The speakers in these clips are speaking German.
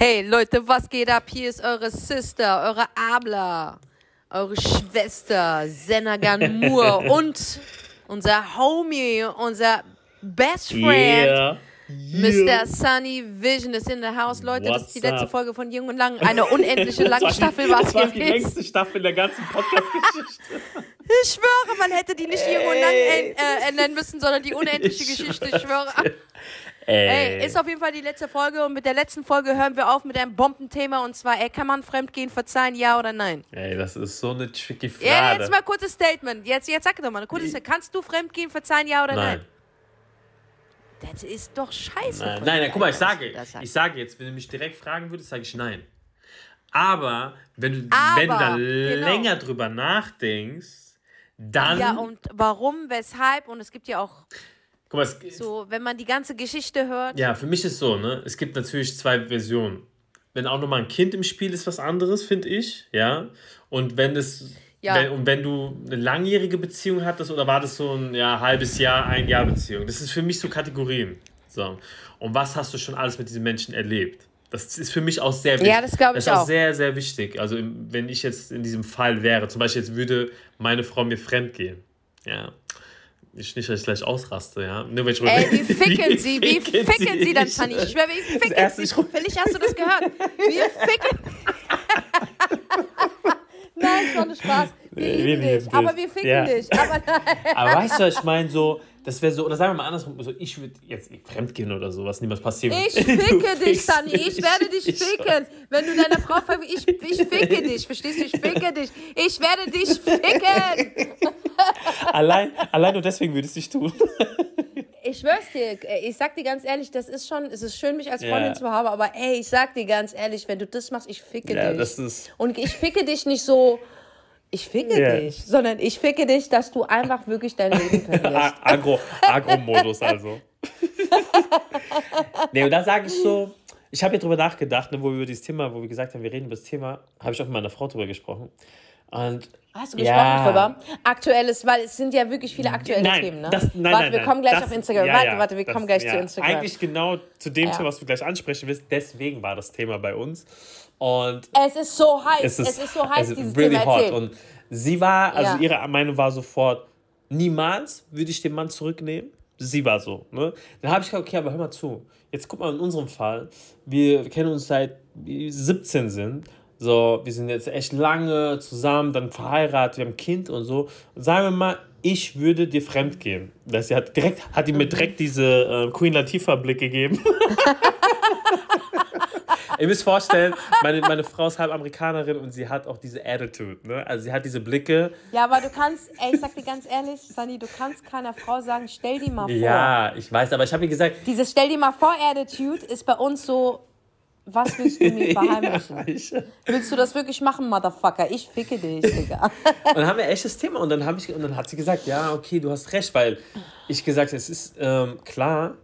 Hey Leute, was geht ab? Hier ist eure Sister, eure Abla, eure Schwester, Senagan Moore und unser Homie, unser Best Friend. Yeah. Mr. Sunny Vision ist in the house. Leute, das ist die What's letzte up? Folge von Jung und Lang. Eine unendliche lange Das war die- Staffel war es Das war die gewesen. längste Staffel der ganzen Podcast-Geschichte. Ich schwöre, man hätte die nicht Jung und Lang Ey. äh, nennen müssen, sondern die unendliche Ich Geschichte. Ich schwöre. Ey, ist auf jeden Fall die letzte Folge und mit der letzten Folge hören wir auf mit einem Bombenthema und zwar, ey, kann man Fremdgehen verzeihen, ja oder nein? Ey, das ist so eine tricky Frage. Ja, jetzt mal kurzes Statement. Jetzt, jetzt sag doch mal, kurzes Kannst du Fremdgehen verzeihen, ja oder nein? Nein. Das ist doch scheiße. Nein, nein, nein, guck mal, ich sage, ich sage jetzt, wenn du mich direkt fragen würdest, sage ich nein. Aber wenn du, Aber, wenn du da genau. länger drüber nachdenkst, dann. Ja, und warum, weshalb? Und es gibt ja auch guck mal, es, so, wenn man die ganze Geschichte hört. Ja, für mich ist so, ne? Es gibt natürlich zwei Versionen. Wenn auch nochmal ein Kind im Spiel ist, was anderes, finde ich, ja. Und wenn es. Ja. Wenn, und wenn du eine langjährige Beziehung hattest oder war das so ein ja, halbes Jahr, ein Jahr Beziehung? Das ist für mich so Kategorien. So. Und was hast du schon alles mit diesen Menschen erlebt? Das ist für mich auch sehr wichtig. Ja, das glaub ich Das ist auch sehr, sehr wichtig. Also, wenn ich jetzt in diesem Fall wäre, zum Beispiel jetzt würde meine Frau mir fremd gehen. Ja. Ich nicht, dass ich gleich ausraste, ja. Nur wenn ich Ey, wie ficken sie? Wie ficken sie dann, Sunny? Ich schwöre, wie ficken erste sie? Vielleicht hast du das gehört. Wie ficken. Nein, ist doch ein Spaß. Wir Nee, lieben wir dich. Aber wir ficken Ja. dich. Aber. Aber weißt du, ich meine, so, das wäre so, oder sagen wir mal andersrum, so, ich würde jetzt fremdgehen oder sowas, niemals passieren. Ich Du ficke dich, Sunny. Ich mich. werde dich Ich- ficken. Wenn du deiner Frau ver ich, ich ficke dich. Verstehst du? Ich ficke dich. Ich werde dich ficken. Allein, allein nur deswegen würde ich es nicht tun. Ich schwör's dir, ey, ich sag dir ganz ehrlich, das ist schon, es ist schön, mich als. Freundin zu haben, aber ey, ich sag dir ganz ehrlich, wenn du das machst, ich ficke Ja, dich. das ist. Und ich ficke dich nicht so, ich ficke Ja. dich, sondern ich ficke dich, dass du einfach wirklich dein Leben verlierst. Agro, Agro-Modus also. nee, und da sage ich so, ich habe hier drüber nachgedacht, ne, wo wir über dieses Thema, wo wir gesagt haben, wir reden über das Thema, habe ich auch mit meiner Frau drüber gesprochen. Und Hast du gesprochen Ja. drüber? Aktuelles, weil es sind ja wirklich viele aktuelle nein, Themen, ne? das, nein, warte, nein, wir kommen gleich das, auf Instagram. ja, warte, ja, warte, wir das- kommen gleich ja, zu Instagram. Eigentlich genau zu dem Ja. Thema, was du gleich ansprechen willst, deswegen war das Thema bei uns. Und es ist so heiß, es ist, es ist so heiß, es dieses really Thema. hot. Und sie war, also Ja. ihre Meinung war sofort, niemals würde ich den Mann zurücknehmen. Sie war so. Ne? Dann habe ich gesagt, okay, aber hör mal zu. Jetzt guck mal in unserem Fall. Wir kennen uns seit wir 17 sind. So, wir sind jetzt echt lange zusammen, dann verheiratet, wir haben ein Kind und so. Und sagen wir mal, ich würde dir fremd gehen. Das, sie hat, direkt, hat die mir direkt diese äh, Queen Latifah-Blick gegeben. Ihr müsst vorstellen, meine, meine Frau ist halb Amerikanerin und sie hat auch diese Attitude. Ne? Also sie hat diese Blicke. Ja, aber du kannst, ey, ich sag dir ganz ehrlich, Sunny, du kannst keiner Frau sagen, stell die mal vor. Ja, ich weiß, aber ich habe ihr gesagt, Dieses Stell dir mal vor Attitude ist bei uns so, was willst du mir verheimlichen? ich, Willst du das wirklich machen, Motherfucker? Ich ficke dich, Digga. Und dann haben wir echt das Thema und dann, hab ich, und dann hat sie gesagt, ja, okay, du hast recht, weil ich gesagt, es ist ähm, klar,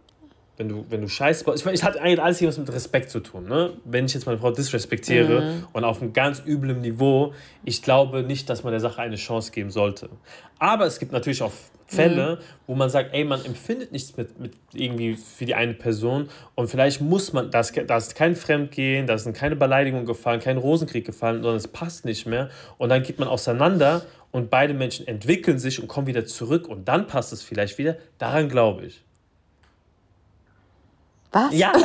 wenn du, wenn du scheiße baust, ich meine, es hat eigentlich alles hier was mit Respekt zu tun, ne? Wenn ich jetzt meine Frau disrespektiere Mhm. und auf einem ganz üblen Niveau, ich glaube nicht, dass man der Sache eine Chance geben sollte. Aber es gibt natürlich auch Fälle, wo man sagt, ey, man empfindet nichts mit, mit irgendwie für die eine Person und vielleicht muss man, da ist, da ist kein Fremdgehen, da sind keine Beleidigungen gefallen, kein Rosenkrieg gefallen, sondern es passt nicht mehr und dann geht man auseinander und beide Menschen entwickeln sich und kommen wieder zurück und dann passt es vielleicht wieder. Daran glaube ich. Was? Ja,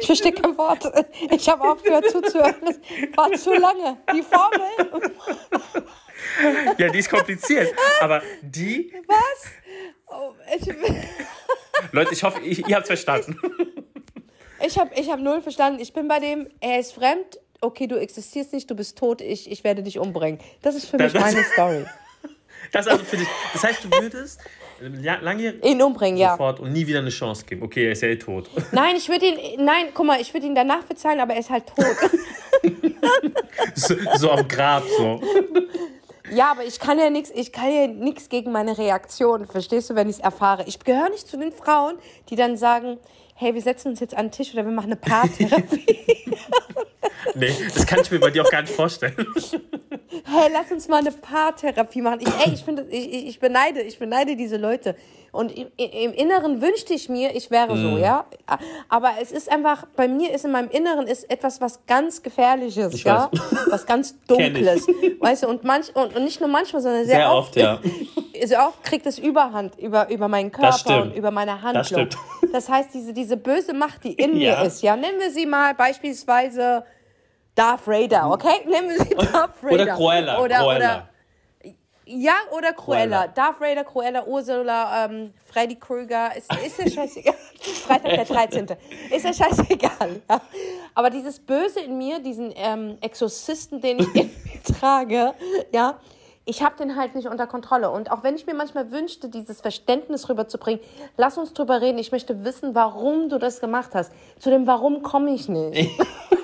Ich verstehe kein Wort. Ich habe aufgehört zuzuhören. Das war zu lange. Die Formel. ja, die ist kompliziert, aber die, Was? Oh, ich Leute, ich hoffe, ich, ihr habt es verstanden. ich habe ich hab null verstanden. Ich bin bei dem, er ist fremd. Okay, du existierst nicht, du bist tot, ich, ich werde dich umbringen. Das ist für mich Das- meine Story. Das also für dich. Das heißt, du würdest lange Ihn umbringen, ja. sofort und nie wieder eine Chance geben. Okay, er ist ja eh tot. Nein, ich würde ihn, nein, guck mal, ich würde ihn danach bezahlen, aber er ist halt tot. So, so am Grab, so. Ja, aber ich kann ja nichts, ich kann ja nichts gegen meine Reaktion, verstehst du, wenn ich es erfahre. Ich gehöre nicht zu den Frauen, die dann sagen, hey, wir setzen uns jetzt an den Tisch oder wir machen eine Paartherapie. Nee, das kann ich mir bei dir auch gar nicht vorstellen. Hey, lass uns mal eine Paartherapie machen. Ich, ey, ich finde, ich, ich ich beneide, ich beneide diese Leute. Und im, im Inneren wünschte ich mir, ich wäre so, Mhm. ja. Aber es ist einfach, bei mir ist in meinem Inneren ist etwas, was ganz Gefährliches, Ich ja. weiß. Was ganz. Dunkles. Weißt du, und manch, und, und nicht nur manchmal, sondern sehr, Sehr oft, ja. sehr oft kriegt es Überhand über, über meinen Körper und über meine Handlung. stimmt. Das heißt, diese, diese böse Macht, die in Ja. mir ist, ja, nennen wir sie mal beispielsweise Darth Vader, okay? Nennen wir sie Darth Vader. Oder Cruella. Oder, Cruella. oder ja, oder Cruella. Cruella. Darth Vader, Cruella, Ursula, ähm, Freddy Krüger. Ist, ist ja scheißegal. Freitag der 13. Ist ja scheißegal. Ja. Aber dieses Böse in mir, diesen ähm, Exorzisten, den ich in mir trage, ja, ich habe den halt nicht unter Kontrolle. Und auch wenn ich mir manchmal wünschte, dieses Verständnis rüberzubringen, lass uns drüber reden. Ich möchte wissen, warum du das gemacht hast. Zu dem Warum komme ich nicht.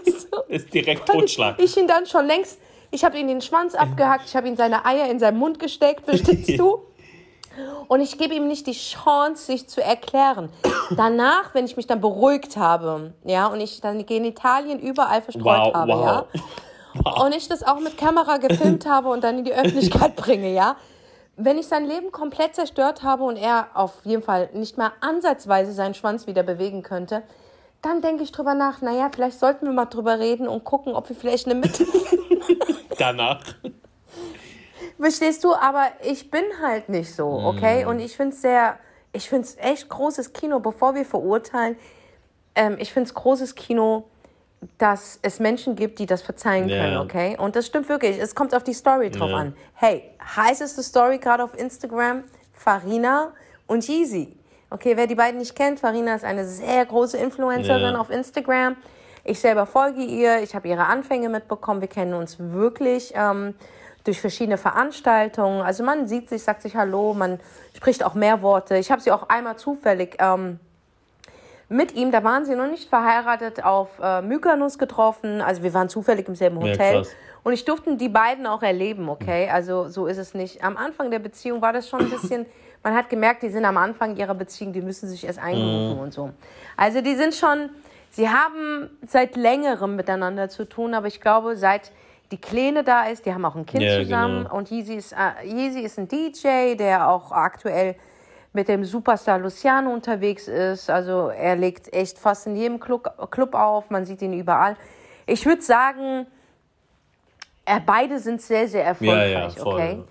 Ist direkt Totschlag. Ich ihn dann schon längst, ich habe ihn den Schwanz abgehackt, ich habe ihm seine Eier in seinen Mund gesteckt, verstehst du? Und ich gebe ihm nicht die Chance, sich zu erklären. Danach, wenn ich mich dann beruhigt habe, ja, und ich dann die Genitalien überall verstreut Wow, habe, wow. ja, und ich das auch mit Kamera gefilmt habe und dann in die Öffentlichkeit bringe, ja, wenn ich sein Leben komplett zerstört habe und er auf jeden Fall nicht mal ansatzweise seinen Schwanz wieder bewegen könnte, dann denke ich drüber nach, naja, vielleicht sollten wir mal drüber reden und gucken, ob wir vielleicht eine Mitte Danach. Verstehst du? Aber ich bin halt nicht so, okay? Und ich finde es sehr, ich finde es echt großes Kino, bevor wir verurteilen. Ähm, ich finde es großes Kino, dass es Menschen gibt, die das verzeihen Ja. können, okay? Und das stimmt wirklich. Es kommt auf die Story drauf Ja. an. Hey, heißeste Story gerade auf Instagram: Farina und Yeezy. Okay, wer die beiden nicht kennt, Farina ist eine sehr große Influencerin Ja. auf Instagram. Ich selber folge ihr, ich habe ihre Anfänge mitbekommen. Wir kennen uns wirklich ähm, durch verschiedene Veranstaltungen. Also man sieht sich, sagt sich Hallo, man spricht auch mehr Worte. Ich habe sie auch einmal zufällig ähm, mit ihm, da waren sie noch nicht verheiratet, auf äh, Mykonos getroffen. Also wir waren zufällig im selben Ja, Hotel. krass. und ich durfte die beiden auch erleben, okay? Also so ist es nicht. Am Anfang der Beziehung war das schon ein bisschen, man hat gemerkt, die sind am Anfang ihrer Beziehung, die müssen sich erst eingerufen und so. Also die sind schon, sie haben seit längerem miteinander zu tun, aber ich glaube, seit die Kleine da ist, die haben auch ein Kind Ja, zusammen genau. und Yeezy ist, äh, Yeezy ist ein DJ, der auch aktuell mit dem Superstar Luciano unterwegs ist. Also er legt echt fast in jedem Club, Club auf, man sieht ihn überall. Ich würde sagen, äh, beide sind sehr, sehr erfolgreich, voll. okay?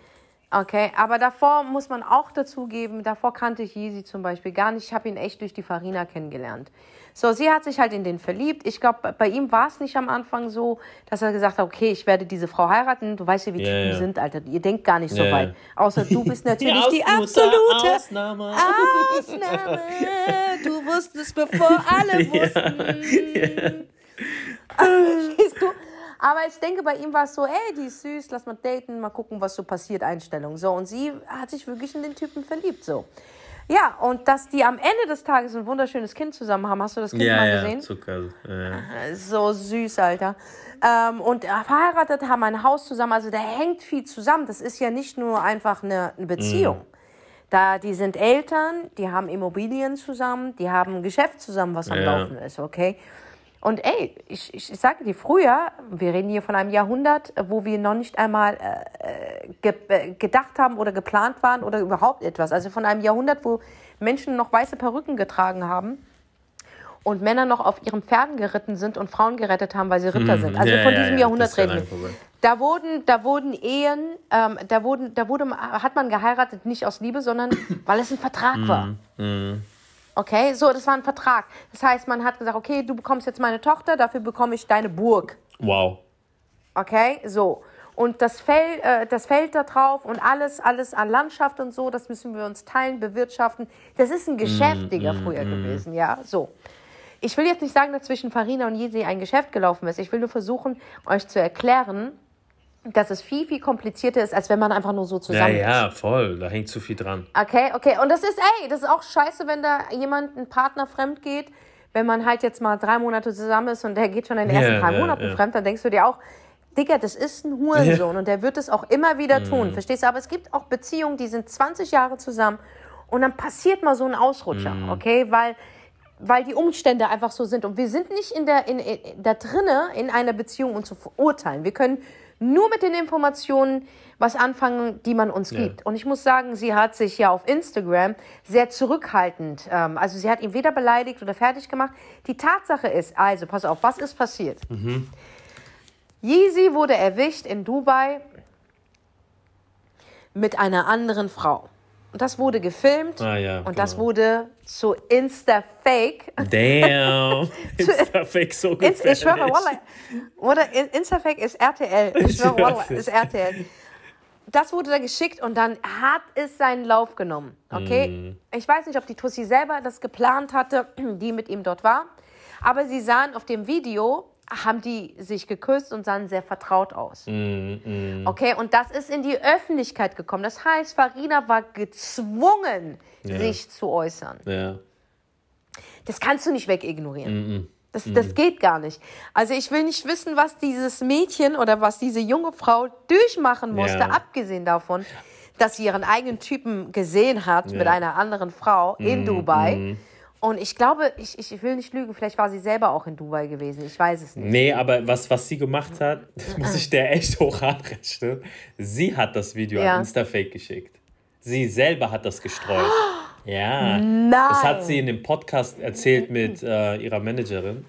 Okay, aber davor muss man auch dazu geben, davor kannte ich Yeezy zum Beispiel gar nicht. Ich habe ihn echt durch die Farina kennengelernt. So, sie hat sich halt in den verliebt. Ich glaube, bei ihm war es nicht am Anfang so, dass er gesagt hat, okay, ich werde diese Frau heiraten. Du weißt ja, wie Ja, Typen ja. sind, Alter. Ihr denkt gar nicht so ja. weit. Außer du bist natürlich die, Ausmutter, absolute Ausnahme. Ausnahme. Du wusstest, bevor alle wussten. Verstehst du? Aber ich denke, bei ihm war es so, ey, die ist süß, lass mal daten, mal gucken, was so passiert, Einstellung. So, und sie hat sich wirklich in den Typen verliebt, so. Ja, und dass die am Ende des Tages ein wunderschönes Kind zusammen haben, hast du das Kind Ja, mal ja, gesehen? Zucker. Ja. So süß, Alter. Ähm, und äh, verheiratet, haben ein Haus zusammen. Also da hängt viel zusammen. Das ist ja nicht nur einfach eine, eine Beziehung. Da, die sind Eltern, die haben Immobilien zusammen, die haben ein Geschäft zusammen, was am Ja. Laufen ist, okay? Und ey, ich, ich, ich sage dir, früher, wir reden hier von einem Jahrhundert, äh, wo wir noch nicht einmal äh, ge äh, gedacht haben oder geplant waren oder überhaupt etwas. Also von einem Jahrhundert, wo Menschen noch weiße Perücken getragen haben und Männer noch auf ihren Pferden geritten sind und Frauen gerettet haben, weil sie Ritter sind. Also. Ja, von diesem ja, Jahrhundert reden wir. Da wurden, da wurden Ehen, ähm, da wurden, da wurde, hat man geheiratet nicht aus Liebe, sondern weil es ein Vertrag war. Okay, so, das war ein Vertrag. Das heißt, man hat gesagt, okay, du bekommst jetzt meine Tochter, dafür bekomme ich deine Burg. Wow. Okay, so. Und das Feld, äh, das Feld da drauf und alles, alles an Landschaft und so, das müssen wir uns teilen, bewirtschaften. Das ist ein Geschäft, Digga, früher gewesen, ja, so. Ich will jetzt nicht sagen, dass zwischen Farina und Jesi ein Geschäft gelaufen ist. Ich will nur versuchen, euch zu erklären, dass es viel, viel komplizierter ist, als wenn man einfach nur so Ja, zusammen ist. ja, voll. Da hängt zu viel dran. Okay, okay. Und das ist, ey, das ist auch scheiße, wenn da jemand, ein Partner fremd geht. Wenn man halt jetzt mal drei Monate zusammen ist und der geht schon in den Ja, ersten drei ja, Monaten ja. fremd, dann denkst du dir auch, Digga, das ist ein Hurensohn und der wird es auch immer wieder Mhm. tun. Verstehst du? Aber es gibt auch Beziehungen, die sind 20 Jahre zusammen und dann passiert mal so ein Ausrutscher, Mhm. okay? Weil, weil die Umstände einfach so sind. Und wir sind nicht in der, in, in, da drinne in einer Beziehung, um zu verurteilen. Wir können nur mit den Informationen was anfangen, die man uns Ja. gibt. Und ich muss sagen, sie hat sich ja auf Instagram sehr zurückhaltend, ähm, also sie hat ihn weder beleidigt oder fertig gemacht. Die Tatsache ist, also pass auf, was ist passiert? Mhm. Yeezy wurde erwischt in Dubai mit einer anderen Frau. Und das wurde gefilmt Ah, ja, und das genau. wurde zu Insta-Fake. Damn. ist der Fake so Ins, ich schwöre, gefährlich. Wallah. Oder In- Instafake ist RTL. Ich schwöre, Wallah, ist RTL. Das wurde da geschickt und dann hat es seinen Lauf genommen. Okay? Mm. Ich weiß nicht, ob die Tussi selber das geplant hatte, die mit ihm dort war. Aber sie sahen auf dem Video, haben die sich geküsst und sahen sehr vertraut aus. Mm, Okay, und das ist in die Öffentlichkeit gekommen. Das heißt, Farina war gezwungen, Ja. sich zu äußern. Ja. Das kannst du nicht wegignorieren. Mhm. Das, das geht gar nicht. Also ich will nicht wissen, was dieses Mädchen oder was diese junge Frau durchmachen musste, Ja. abgesehen davon, dass sie ihren eigenen Typen gesehen hat mit einer anderen Frau in Dubai. Und ich glaube, ich, ich will nicht lügen, vielleicht war sie selber auch in Dubai gewesen. Ich weiß es nicht. Nee, aber was, was sie gemacht hat, das muss ich der echt hoch anrechnen. Sie hat das Video Ja. an Instafake geschickt. Sie selber hat das gestreut. Ja. Nein. Das hat sie in dem Podcast erzählt mit äh, ihrer Managerin.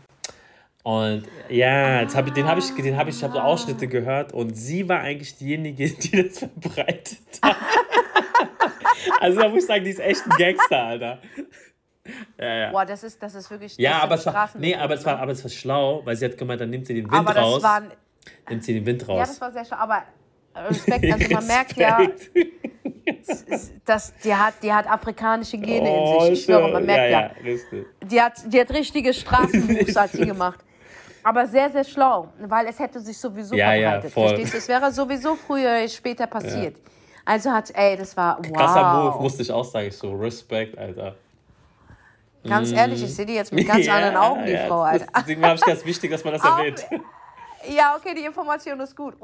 Und ja, jetzt hab ich, den habe ich, den hab ich, ich habe so Ausschnitte gehört und sie war eigentlich diejenige, die das verbreitet hat. also da muss ich sagen, die ist echt ein Gangster, Alter. Ja, ja. Boah, das ist, das ist wirklich. Ja, aber es war, nee, aber es war, aber es war schlau, weil sie hat gemeint, dann nimmt sie den Wind aber das raus. waren, nimmt sie den Wind ja, das raus. war sehr schön. Aber Respekt, also man merkt ja, dass die hat, die hat afrikanische Gene in Oh, sich. Ich schwöre, man merkt ja. ja, richtig. Die hat, die hat richtige Straßenmoves hat sie gemacht. Aber sehr, sehr schlau, weil es hätte sich sowieso Ja, ja, verbreitet. voll. Verstehst du? Es wäre sowieso früher, später passiert. Also hat, ey, das war wow. Krasser Move, musste ich auch sagen. Ich so, Respekt, Alter. Ganz ehrlich, ich sehe die jetzt mit ganz Ja, anderen Augen, die ja, Frau, das- Alter. Deswegen habe ich ganz wichtig, dass man das erwähnt. Ja, okay, die Information ist gut.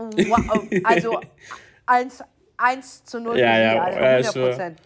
Also 1, 1 zu 0 Ja, ja, also ja, 100 Prozent.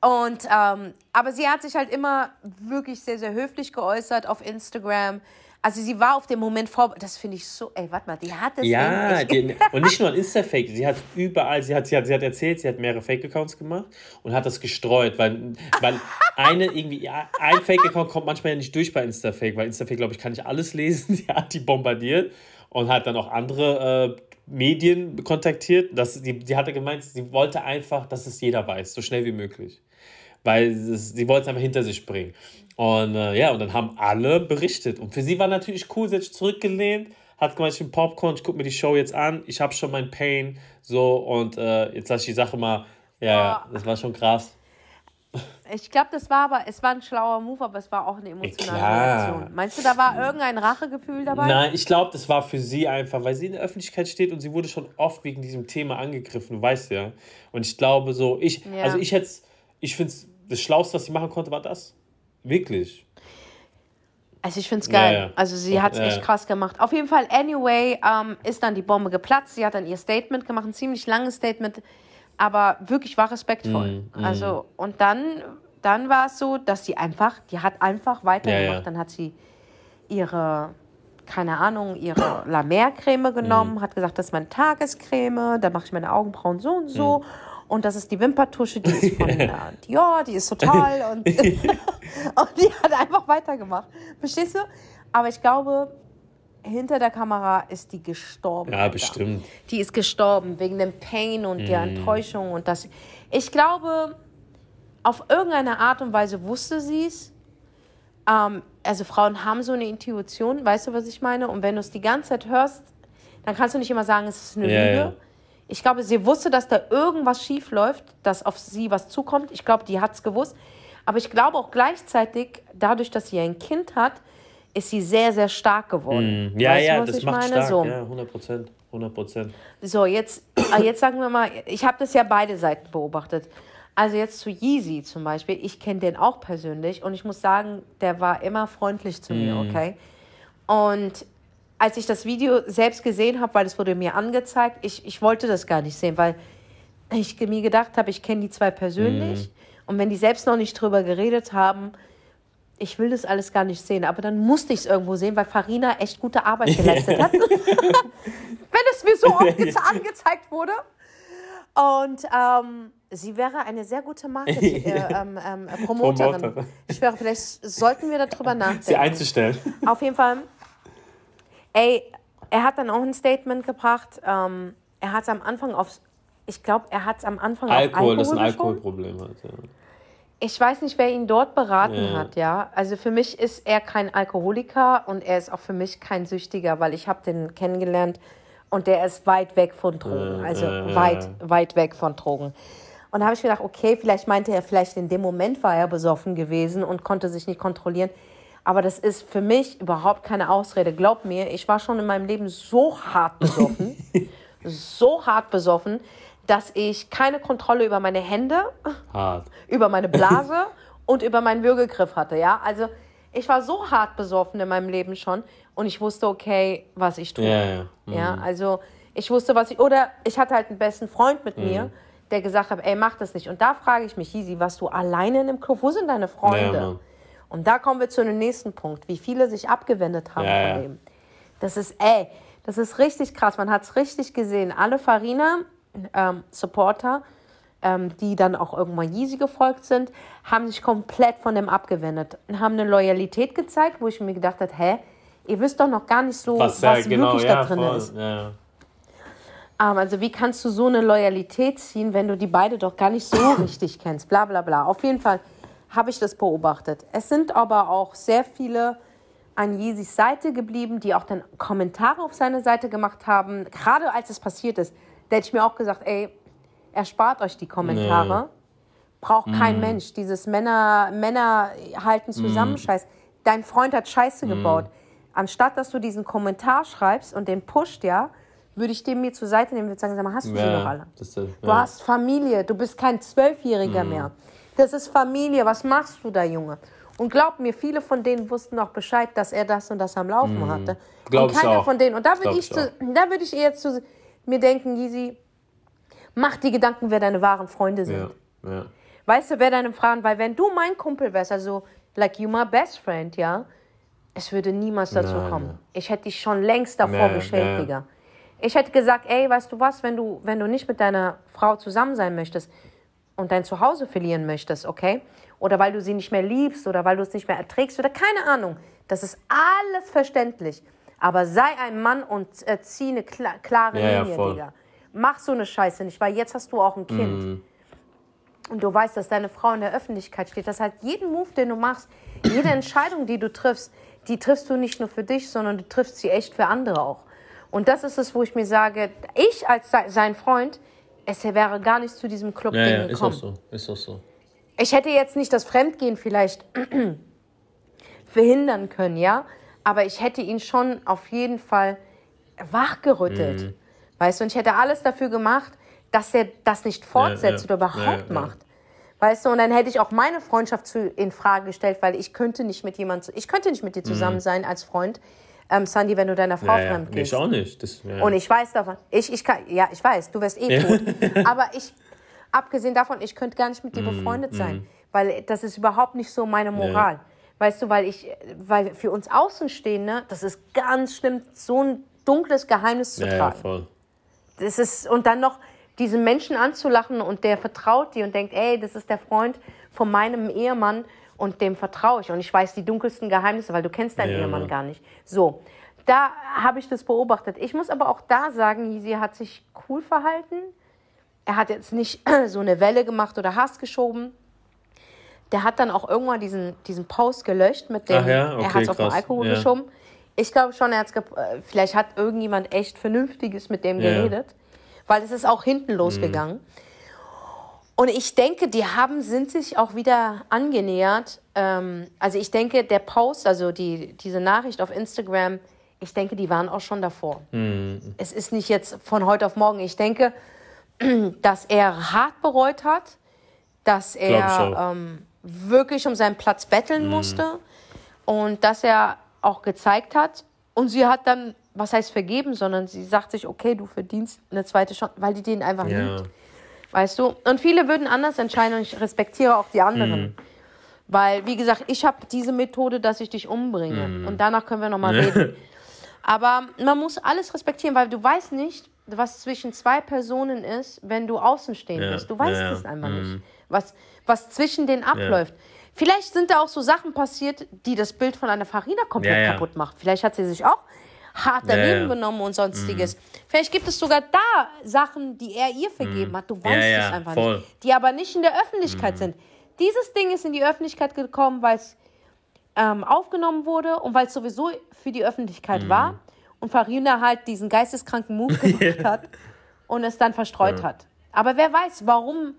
Und, ähm, aber sie hat sich halt immer wirklich sehr, sehr höflich geäußert auf Instagram. Also sie war auf den Moment vor, das finde ich so, ey, warte mal, die hat das Ja, die, und nicht nur an Insta-Fake, sie hat überall, sie hat, sie, hat, sie hat erzählt, sie hat mehrere Fake-Accounts gemacht und hat das gestreut, weil, weil eine irgendwie, ja, ein Fake-Account kommt manchmal ja nicht durch bei Insta-Fake, weil Insta-Fake, glaube ich, kann nicht alles lesen, die hat die bombardiert und hat dann auch andere äh, Medien kontaktiert, das, die, die hatte gemeint, sie wollte einfach, dass es jeder weiß, so schnell wie möglich. Weil sie wollte es einfach hinter sich bringen. Und äh, ja, und dann haben alle berichtet. Und für sie war natürlich cool, sie hat sich zurückgelehnt, hat gemeint, ich bin Popcorn, ich gucke mir die Show jetzt an, ich habe schon mein Pain, so, und äh, jetzt lasse ich die Sache mal, ja, ja, das war schon krass. Ich glaube, das war aber, es war ein schlauer Move, aber es war auch eine emotionale klar. Reaktion. Meinst du, da war irgendein Rachegefühl dabei? Nein, ich glaube, das war für sie einfach, weil sie in der Öffentlichkeit steht und sie wurde schon oft wegen diesem Thema angegriffen, du weißt ja. Und ich glaube so, ich, Ja. also ich hätte, ich finde, das Schlauste, was sie machen konnte, war das. Wirklich. Also ich finde es geil. Ja, ja. Also sie hat es Ja, echt krass gemacht. Auf jeden Fall, anyway, ähm, ist dann die Bombe geplatzt. Sie hat dann ihr Statement gemacht, ein ziemlich langes Statement, aber wirklich war respektvoll. Mm, Also und dann, dann war es so, dass sie einfach, die hat einfach weitergemacht. Dann hat sie ihre, keine Ahnung, ihre La Mer-Creme genommen, Mm. hat gesagt, das ist meine Tagescreme, da mache ich meine Augenbrauen so und so. Mm. Und das ist die Wimpertusche, die ist von äh, Dior, die ist total. Und, und die hat einfach weitergemacht. Verstehst du? Aber ich glaube, hinter der Kamera ist die gestorben. Ja, bestimmt. Die ist gestorben wegen dem Pain und der Mhm. Enttäuschung und das. Ich glaube, auf irgendeine Art und Weise wusste sie es. Ähm, also Frauen haben so eine Intuition, weißt du, was ich meine? Und wenn du es die ganze Zeit hörst, dann kannst du nicht immer sagen, es ist eine Ja, Lüge. ja. Ich glaube, sie wusste, dass da irgendwas schief läuft, dass auf sie was zukommt. Ich glaube, die hat es gewusst. Aber ich glaube auch gleichzeitig, dadurch, dass sie ein Kind hat, ist sie sehr, sehr stark geworden. Ja, weißt ja, du, das ich macht meine? stark. So. Ja, 100 Prozent. 100 Prozent. So, jetzt, äh, jetzt sagen wir mal, ich habe das ja beide Seiten beobachtet. Also jetzt zu Yeezy zum Beispiel, ich kenne den auch persönlich und ich muss sagen, der war immer freundlich zu mir, okay? Und als ich das Video selbst gesehen habe, weil es wurde mir angezeigt, ich, ich wollte das gar nicht sehen, weil ich mir gedacht habe, ich kenne die zwei persönlich und wenn die selbst noch nicht drüber geredet haben, ich will das alles gar nicht sehen. Aber dann musste ich es irgendwo sehen, weil Farina echt gute Arbeit geleistet hat. Wenn es mir so oft angezeigt wurde. Und ähm, sie wäre eine sehr gute Marketing äh, ähm, ähm, Promoterin. Promoterin. Ich schwöre, vielleicht sollten wir darüber nachdenken. Sie einzustellen. Auf jeden Fall. Ey, er hat dann auch ein Statement gebracht. Ähm, er hat es am Anfang auf, ich glaube, er hat es am Anfang Alkohol, auf Alkohol dass ein Alkoholproblem hat. Ja. Ich weiß nicht, wer ihn dort beraten ja. hat, ja. Also für mich ist er kein Alkoholiker und er ist auch für mich kein Süchtiger, weil ich habe den kennengelernt und der ist weit weg von Drogen, also äh, weit, weit weg von Drogen. Und da habe ich gedacht, okay, vielleicht meinte er, vielleicht in dem Moment war er besoffen gewesen und konnte sich nicht kontrollieren. Aber das ist für mich überhaupt keine Ausrede. Glaub mir, ich war schon in meinem Leben so hart besoffen, so hart besoffen, dass ich keine Kontrolle über meine Hände, hart. über meine Blase und über meinen Würgegriff hatte. Ja, also ich war so hart besoffen in meinem Leben schon und ich wusste, okay, was ich tue. Ja, ja. Mhm. ja also ich wusste, was ich, oder ich hatte halt einen besten Freund mit mhm. mir, der gesagt hat, ey, mach das nicht. Und da frage ich mich, Easy, warst du alleine in dem Club? Wo sind deine Freunde? Ja, und da kommen wir zu dem nächsten Punkt, wie viele sich abgewendet haben ja, von dem. Das ist, ey, das ist richtig krass. Man hat es richtig gesehen. Alle Farina-Supporter, ähm, ähm, die dann auch irgendwann Yeezy gefolgt sind, haben sich komplett von dem abgewendet und haben eine Loyalität gezeigt, wo ich mir gedacht habe, hä, ihr wisst doch noch gar nicht so, was, was genau, wirklich ja, da drin voll, ist. Ja. Um, ähm, also wie kannst du so eine Loyalität ziehen, wenn du die beide doch gar nicht so richtig kennst? Bla bla bla. Auf jeden Fall habe ich das beobachtet. Es sind aber auch sehr viele an Yeezys Seite geblieben, die auch dann Kommentare auf seine Seite gemacht haben. Gerade als es passiert ist, da hätte ich mir auch gesagt, ey, erspart euch die Kommentare. Nee. Braucht mm. kein Mensch. Dieses Männer, Männer halten zusammen mm. Scheiß. Dein Freund hat Scheiße mm. gebaut anstatt dass du diesen Kommentar schreibst und den pusht, ja, würde ich den mir zur Seite nehmen und sagen, sag mal, hast du ja, sie noch alle? Das, ja. Du hast Familie, du bist kein Zwölfjähriger mhm. mehr. Das ist Familie, was machst du da, Junge? Und glaub mir, viele von denen wussten auch Bescheid, dass er das und das am Laufen mhm. hatte. Glaub und keiner von denen. Und da würde ich, ich da würde ich eher zu mir denken, Gisi, mach die Gedanken, wer deine wahren Freunde sind. Ja. Ja. Weißt du, wer deine Fragen, weil wenn du mein Kumpel wärst, also like you my best friend, ja, es würde niemals dazu nein, kommen. Nein. Ich hätte dich schon längst davor nein, beschädigt, Digga. Ich hätte gesagt, ey, weißt du was, wenn du, wenn du nicht mit deiner Frau zusammen sein möchtest und dein Zuhause verlieren möchtest, okay? Oder weil du sie nicht mehr liebst oder weil du es nicht mehr erträgst oder keine Ahnung. Das ist alles verständlich. Aber sei ein Mann und äh, zieh eine kla klare ja, Linie, ja, Digga. Mach so eine Scheiße nicht, weil jetzt hast du auch ein Kind. Mhm. Und du weißt, dass deine Frau in der Öffentlichkeit steht. Das heißt, jeden Move, den du machst, jede Entscheidung, die du triffst, die triffst du nicht nur für dich, sondern du triffst sie echt für andere auch. Und das ist es, wo ich mir sage, ich als sein Freund, es wäre gar nicht zu diesem Club ja, ja, gekommen. Ist auch so, ist auch so. Ich hätte jetzt nicht das Fremdgehen vielleicht verhindern können, ja, aber ich hätte ihn schon auf jeden Fall wachgerüttelt. Mhm. Weißt du, und ich hätte alles dafür gemacht, dass er das nicht fortsetzt ja, oder überhaupt macht. Weißt du, und dann hätte ich auch meine Freundschaft zu, in Frage gestellt, weil ich könnte nicht mit jemand, ich könnte nicht mit dir zusammen mhm. sein als Freund, ähm, Sandy, wenn du deiner Frau ja, fremd gehst. Ich auch nicht. Das, ja. Und ich weiß davon, ich, ich kann, ja, ich weiß, du wärst eh tot. aber ich, abgesehen davon, ich könnte gar nicht mit dir mhm. befreundet sein, mhm. weil das ist überhaupt nicht so meine Moral. Ja. Weißt du, weil ich, weil für uns Außenstehende, das ist ganz schlimm, so ein dunkles Geheimnis zu tragen. Voll. Das ist, und dann noch, diesen Menschen anzulachen und der vertraut dir und denkt, ey, das ist der Freund von meinem Ehemann und dem vertraue ich. Und ich weiß die dunkelsten Geheimnisse, weil du kennst deinen ja. Ehemann gar nicht. So, da habe ich das beobachtet. Ich muss aber auch da sagen, sie hat sich cool verhalten. Er hat jetzt nicht so eine Welle gemacht oder Hass geschoben. Der hat dann auch irgendwann diesen, diesen Post gelöscht mit dem, ja? okay, er hat es auf den Alkohol ja. geschoben. Ich glaube schon, er hat's äh, vielleicht hat irgendjemand echt Vernünftiges mit dem geredet weil es ist auch hinten losgegangen. Mhm. Und ich denke, die haben, sind sich auch wieder angenähert. Ähm, also ich denke, der Post, also die, diese Nachricht auf Instagram, ich denke, die waren auch schon davor. Mhm. Es ist nicht jetzt von heute auf morgen. Ich denke, dass er hart bereut hat, dass er ähm, wirklich um seinen Platz betteln mhm. musste und dass er auch gezeigt hat. Und sie hat dann was heißt vergeben, sondern sie sagt sich, okay, du verdienst eine zweite Chance, weil die den einfach ja. liebt. Weißt du? Und viele würden anders entscheiden und ich respektiere auch die anderen. Mhm. Weil, wie gesagt, ich habe diese Methode, dass ich dich umbringe. Mhm. Und danach können wir nochmal reden. Aber man muss alles respektieren, weil du weißt nicht, was zwischen zwei Personen ist, wenn du außenstehend Ja, bist. Du weißt ja, ja. es einfach Mhm. nicht, was, was zwischen denen abläuft. Vielleicht sind da auch so Sachen passiert, die das Bild von einer Farina komplett Ja, ja. kaputt macht. Vielleicht hat sie sich auch hart Ja, daneben ja. Mhm. benommen und sonstiges. Vielleicht gibt es sogar da Sachen, die er ihr vergeben hat. Du weißt Mhm. Ja, ja, es einfach voll. Mhm. nicht. Die aber nicht in der Öffentlichkeit sind. Dieses Ding ist in die Öffentlichkeit gekommen, weil es ähm, aufgenommen wurde und weil es sowieso für die Öffentlichkeit Mhm. war und Farina halt diesen geisteskranken Move gemacht hat und es dann verstreut hat. Aber wer weiß, warum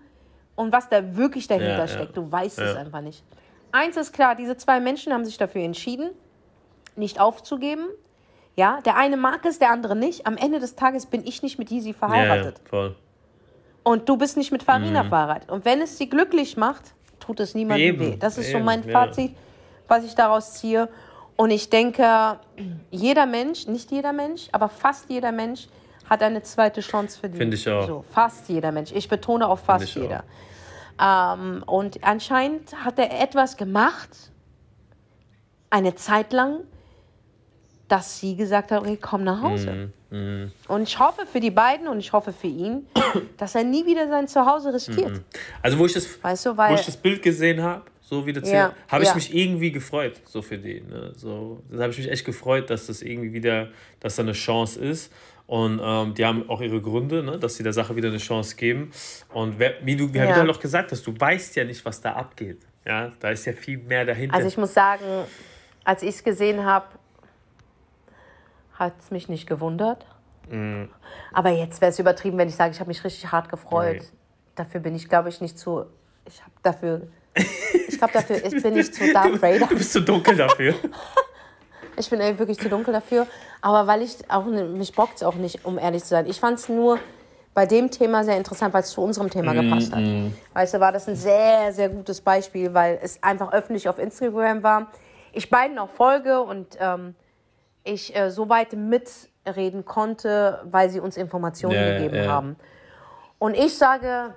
und was da wirklich dahinter Ja, ja. steckt. Du weißt es Ja. einfach nicht. Eins ist klar, diese zwei Menschen haben sich dafür entschieden, nicht aufzugeben. Ja, der eine mag es, der andere nicht. Am Ende des Tages bin ich nicht mit Yeezy Ja, ja, verheiratet. voll. Und du bist nicht mit Farina verheiratet. Und wenn es sie glücklich macht, tut es niemandem Eben, weh. Das ist so eben, mein ja. Fazit, was ich daraus ziehe. Und ich denke, jeder Mensch, nicht jeder Mensch, aber fast jeder Mensch hat eine zweite Chance verdient. Finde ich auch. So, fast jeder Mensch. Ich betone auf fast ich auch. jeder. Ähm, und anscheinend hat er etwas gemacht, eine Zeit lang, dass sie gesagt hat, okay, komm nach Hause. Mhm, Und ich hoffe für die beiden und ich hoffe für ihn, dass er nie wieder sein Zuhause riskiert. Also wo ich das, Weißt du, wo weil ich das Bild gesehen habe, so wie das Ja, habe ich ja. mich irgendwie gefreut, so für die. Ne? So, das habe ich mich echt gefreut, dass das irgendwie wieder, dass da eine Chance ist. Und ähm, die haben auch ihre Gründe, ne? dass sie der Sache wieder eine Chance geben. Und wie du, wie Ja. du halt auch gesagt hast, du weißt ja nicht, was da abgeht. Ja, da ist ja viel mehr dahinter. also ich muss sagen, als ich es gesehen habe, hat es mich nicht gewundert. Mhm. Aber jetzt wäre es übertrieben, wenn ich sage, ich habe mich richtig hart gefreut. Nee. Dafür bin ich, glaube ich, nicht zu. Ich habe dafür. Ich glaube, dafür ich bin nicht zu Darth Vader. du bist zu dunkel dafür. Ich bin wirklich zu dunkel dafür. Aber weil ich auch, mich bockt es auch nicht, um ehrlich zu sein. Ich fand es nur bei dem Thema sehr interessant, weil es zu unserem Thema gepasst hat. Weißt du, war das ein sehr, sehr gutes Beispiel, weil es einfach öffentlich auf Instagram war. Ich beiden auch folge und ähm, ich äh, so weit mitreden konnte, weil sie uns Informationen Ja, gegeben ja. haben. Und ich sage,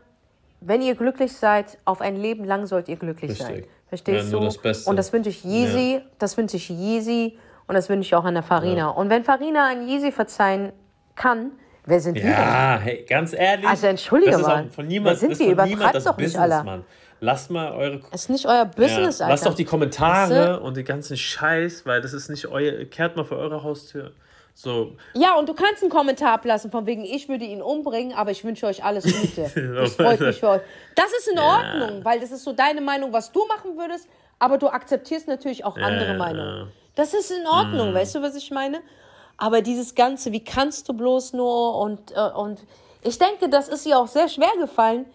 wenn ihr glücklich seid, auf ein Leben lang sollt ihr glücklich Richtig. sein. Verstehst Ja, du? das. Und das wünsche ich Yeezy, das wünsche ich Yeezy und das wünsche ich auch an der Farina. Und wenn Farina an Yeezy verzeihen kann, wer sind wir denn? Ja, hey, ganz ehrlich. Also, entschuldige mal. von niemand, Wer sind von Übertreibt doch nicht. Mann. Lasst mal eure Das ist nicht euer Business, ja, Alter. Lasst doch die Kommentare Weißt und den ganzen Scheiß, weil das ist nicht euer. Kehrt mal vor eurer Haustür. So, Ja, und du kannst einen Kommentar ablassen, von wegen, ich würde ihn umbringen, aber ich wünsche euch alles Gute. Das freut mich für euch. Das ist in Ordnung, weil das ist so deine Meinung, was du machen würdest, aber du akzeptierst natürlich auch andere ja. Meinungen. Das ist in Ordnung, Mhm. weißt du, was ich meine? Aber dieses Ganze, wie kannst du bloß nur und, äh, und ich denke, das ist ihr auch sehr schwer gefallen,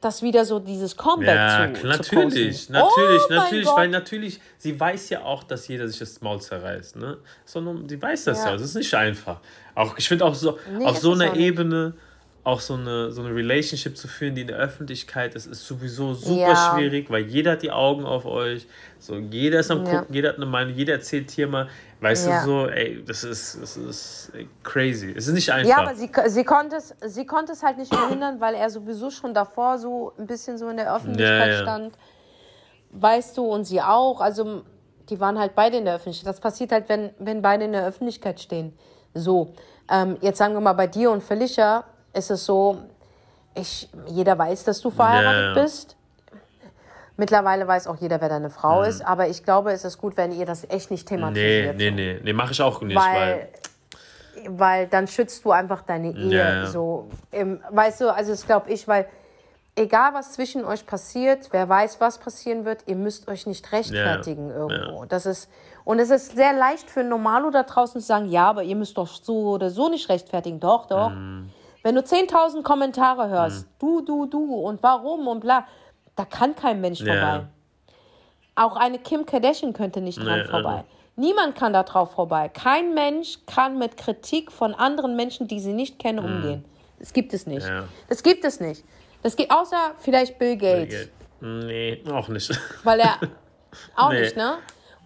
das wieder so dieses Comeback ja, zu, klar, zu natürlich, natürlich, oh natürlich, Gott. weil natürlich, sie weiß ja auch, dass jeder sich das Maul zerreißt, ne? Sondern sie weiß das ja, Ja. es ist nicht einfach. Auch, ich finde auch so, Nee, auf so einer auch nicht. Auch so eine, so eine Relationship zu führen, die in der Öffentlichkeit ist, ist sowieso super Ja. schwierig, weil jeder hat die Augen auf euch, so, jeder ist am Ja. gucken, jeder hat eine Meinung, jeder erzählt hier mal, weißt Ja. du, so, ey, das ist, das ist crazy, es ist nicht einfach. Ja, aber sie, sie, konnte es, sie konnte es halt nicht verhindern, weil er sowieso schon davor so ein bisschen so in der Öffentlichkeit stand. Weißt du, und sie auch. Also, die waren halt beide in der Öffentlichkeit. Das passiert halt, wenn, wenn beide in der Öffentlichkeit stehen. So, ähm, jetzt sagen wir mal, bei dir und Felicia ist es so, ich, jeder weiß, dass du verheiratet ja. bist. Mittlerweile weiß auch jeder, wer deine Frau ist. Aber ich glaube, es ist gut, wenn ihr das echt nicht nee, thematisiert. nee, nee, nee, mache ich auch nicht, weil, weil, weil dann schützt du einfach deine Ehe. Ja. So, im, weißt du, also das glaube ich, weil egal was zwischen euch passiert, wer weiß, was passieren wird, ihr müsst euch nicht rechtfertigen Ja, irgendwo. Das ist, und es ist sehr leicht für einen Normalo da draußen zu sagen, ja, aber ihr müsst doch so oder so nicht rechtfertigen. Doch, doch. Mhm. Wenn du 10.000 Kommentare hörst, du, du, du und warum und bla, da kann kein Mensch Ja. vorbei. Auch eine Kim Kardashian könnte nicht dran Nee, vorbei. Niemand kann da drauf vorbei. Kein Mensch kann mit Kritik von anderen Menschen, die sie nicht kennen, umgehen. Das gibt es nicht. Mhm. Ja. Das gibt es nicht. Das gibt außer vielleicht Bill Gates, Nee, auch nicht. weil er auch Nee. nicht, ne?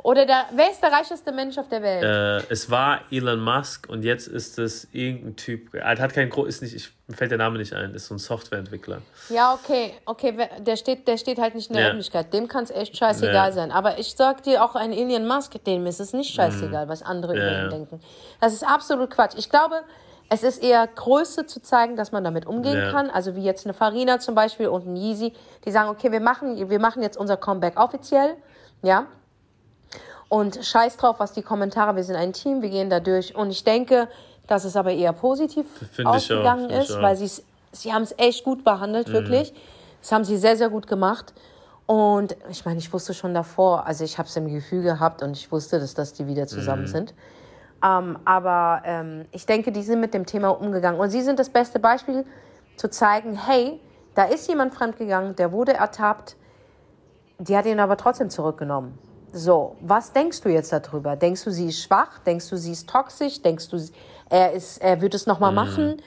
Oder der, wer ist der reicheste Mensch auf der Welt? Äh, es war Elon Musk und jetzt ist es irgendein Typ. Er hat kein Gro ist nicht, ich, mir fällt der Name nicht ein, ist so ein Softwareentwickler. Ja, okay, okay, der steht, der steht halt nicht in der Ja. Öffentlichkeit. Dem kann es echt scheißegal Ja. sein. Aber ich sag dir auch, ein Elon Musk, dem ist es nicht scheißegal, was andere über Mhm. Ja, ihn ja. denken. Das ist absolut Quatsch. Ich glaube, Es ist eher Größe zu zeigen, dass man damit umgehen Ja. kann. Also wie jetzt eine Farina zum Beispiel und ein Yeezy, die sagen, okay, wir machen, wir machen jetzt unser Comeback offiziell, ja. Und scheiß drauf, was die Kommentare, wir sind ein Team, wir gehen da durch. Und ich denke, dass es aber eher positiv auch, ausgegangen ich ist, auch. weil sie haben es echt gut behandelt, Mhm. wirklich. Das haben sie sehr, sehr gut gemacht. Und ich meine, ich wusste schon davor, also ich habe es im Gefühl gehabt und ich wusste, dass, dass die wieder zusammen Mhm. sind. Ähm, aber ähm, ich denke, die sind mit dem Thema umgegangen. Und sie sind das beste Beispiel, zu zeigen, hey, da ist jemand fremdgegangen, der wurde ertappt, die hat ihn aber trotzdem zurückgenommen. So, was denkst du jetzt darüber? Denkst du, sie ist schwach? Denkst du, sie ist toxisch? Denkst du, er, ist, er wird es nochmal machen?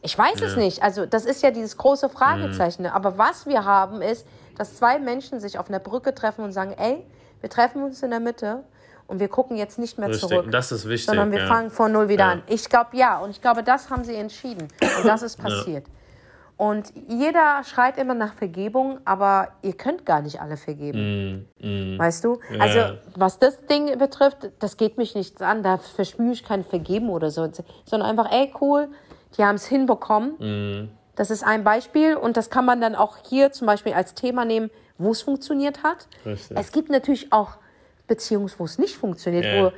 Ich weiß es nicht. Also, das ist ja dieses große Fragezeichen. Aber was wir haben, ist, dass zwei Menschen sich auf einer Brücke treffen und sagen: Ey, wir treffen uns in der Mitte und wir gucken jetzt nicht mehr Richtig. zurück. Das ist wichtig. sondern wir ja. fangen von Null wieder Ja. an. Ich glaube, ja. Und ich glaube, das haben sie entschieden. Und das ist passiert. Und jeder schreit immer nach Vergebung, aber ihr könnt gar nicht alle vergeben. Weißt du? Also, Ja. was das Ding betrifft, das geht mich nichts an. Da verspüre ich kein Vergeben oder so. Sondern einfach, ey, cool, die haben es hinbekommen. Das ist ein Beispiel. Und das kann man dann auch hier zum Beispiel als Thema nehmen, wo es funktioniert hat. Richtig. Es gibt natürlich auch Beziehungen, wo es nicht funktioniert, Ja. wo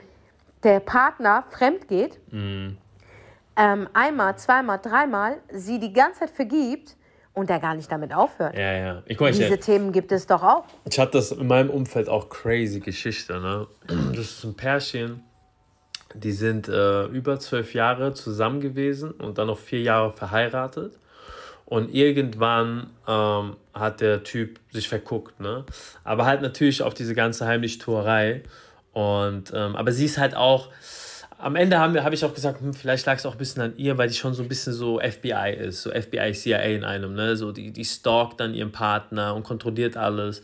der Partner fremd geht, ähm, einmal, zweimal, dreimal, sie die ganze Zeit vergibt und der gar nicht damit aufhört. Ja, ja. Ich, guck mal, ich, Diese Themen gibt es doch auch. Ich hatte das in meinem Umfeld auch crazy Geschichte. Ne? Das ist ein Pärchen, die sind äh, über zwölf Jahre zusammen gewesen und dann noch vier Jahre verheiratet. Und irgendwann ähm, hat der Typ sich verguckt, ne? Aber halt natürlich auf diese ganze Heimlichtuerei. Und ähm, aber sie ist halt auch. Am Ende habe ich auch gesagt, hm, vielleicht lag es auch ein bisschen an ihr, weil die schon so ein bisschen so FBI ist, so FBI, CIA in einem, ne? So die, die stalkt dann ihren Partner und kontrolliert alles.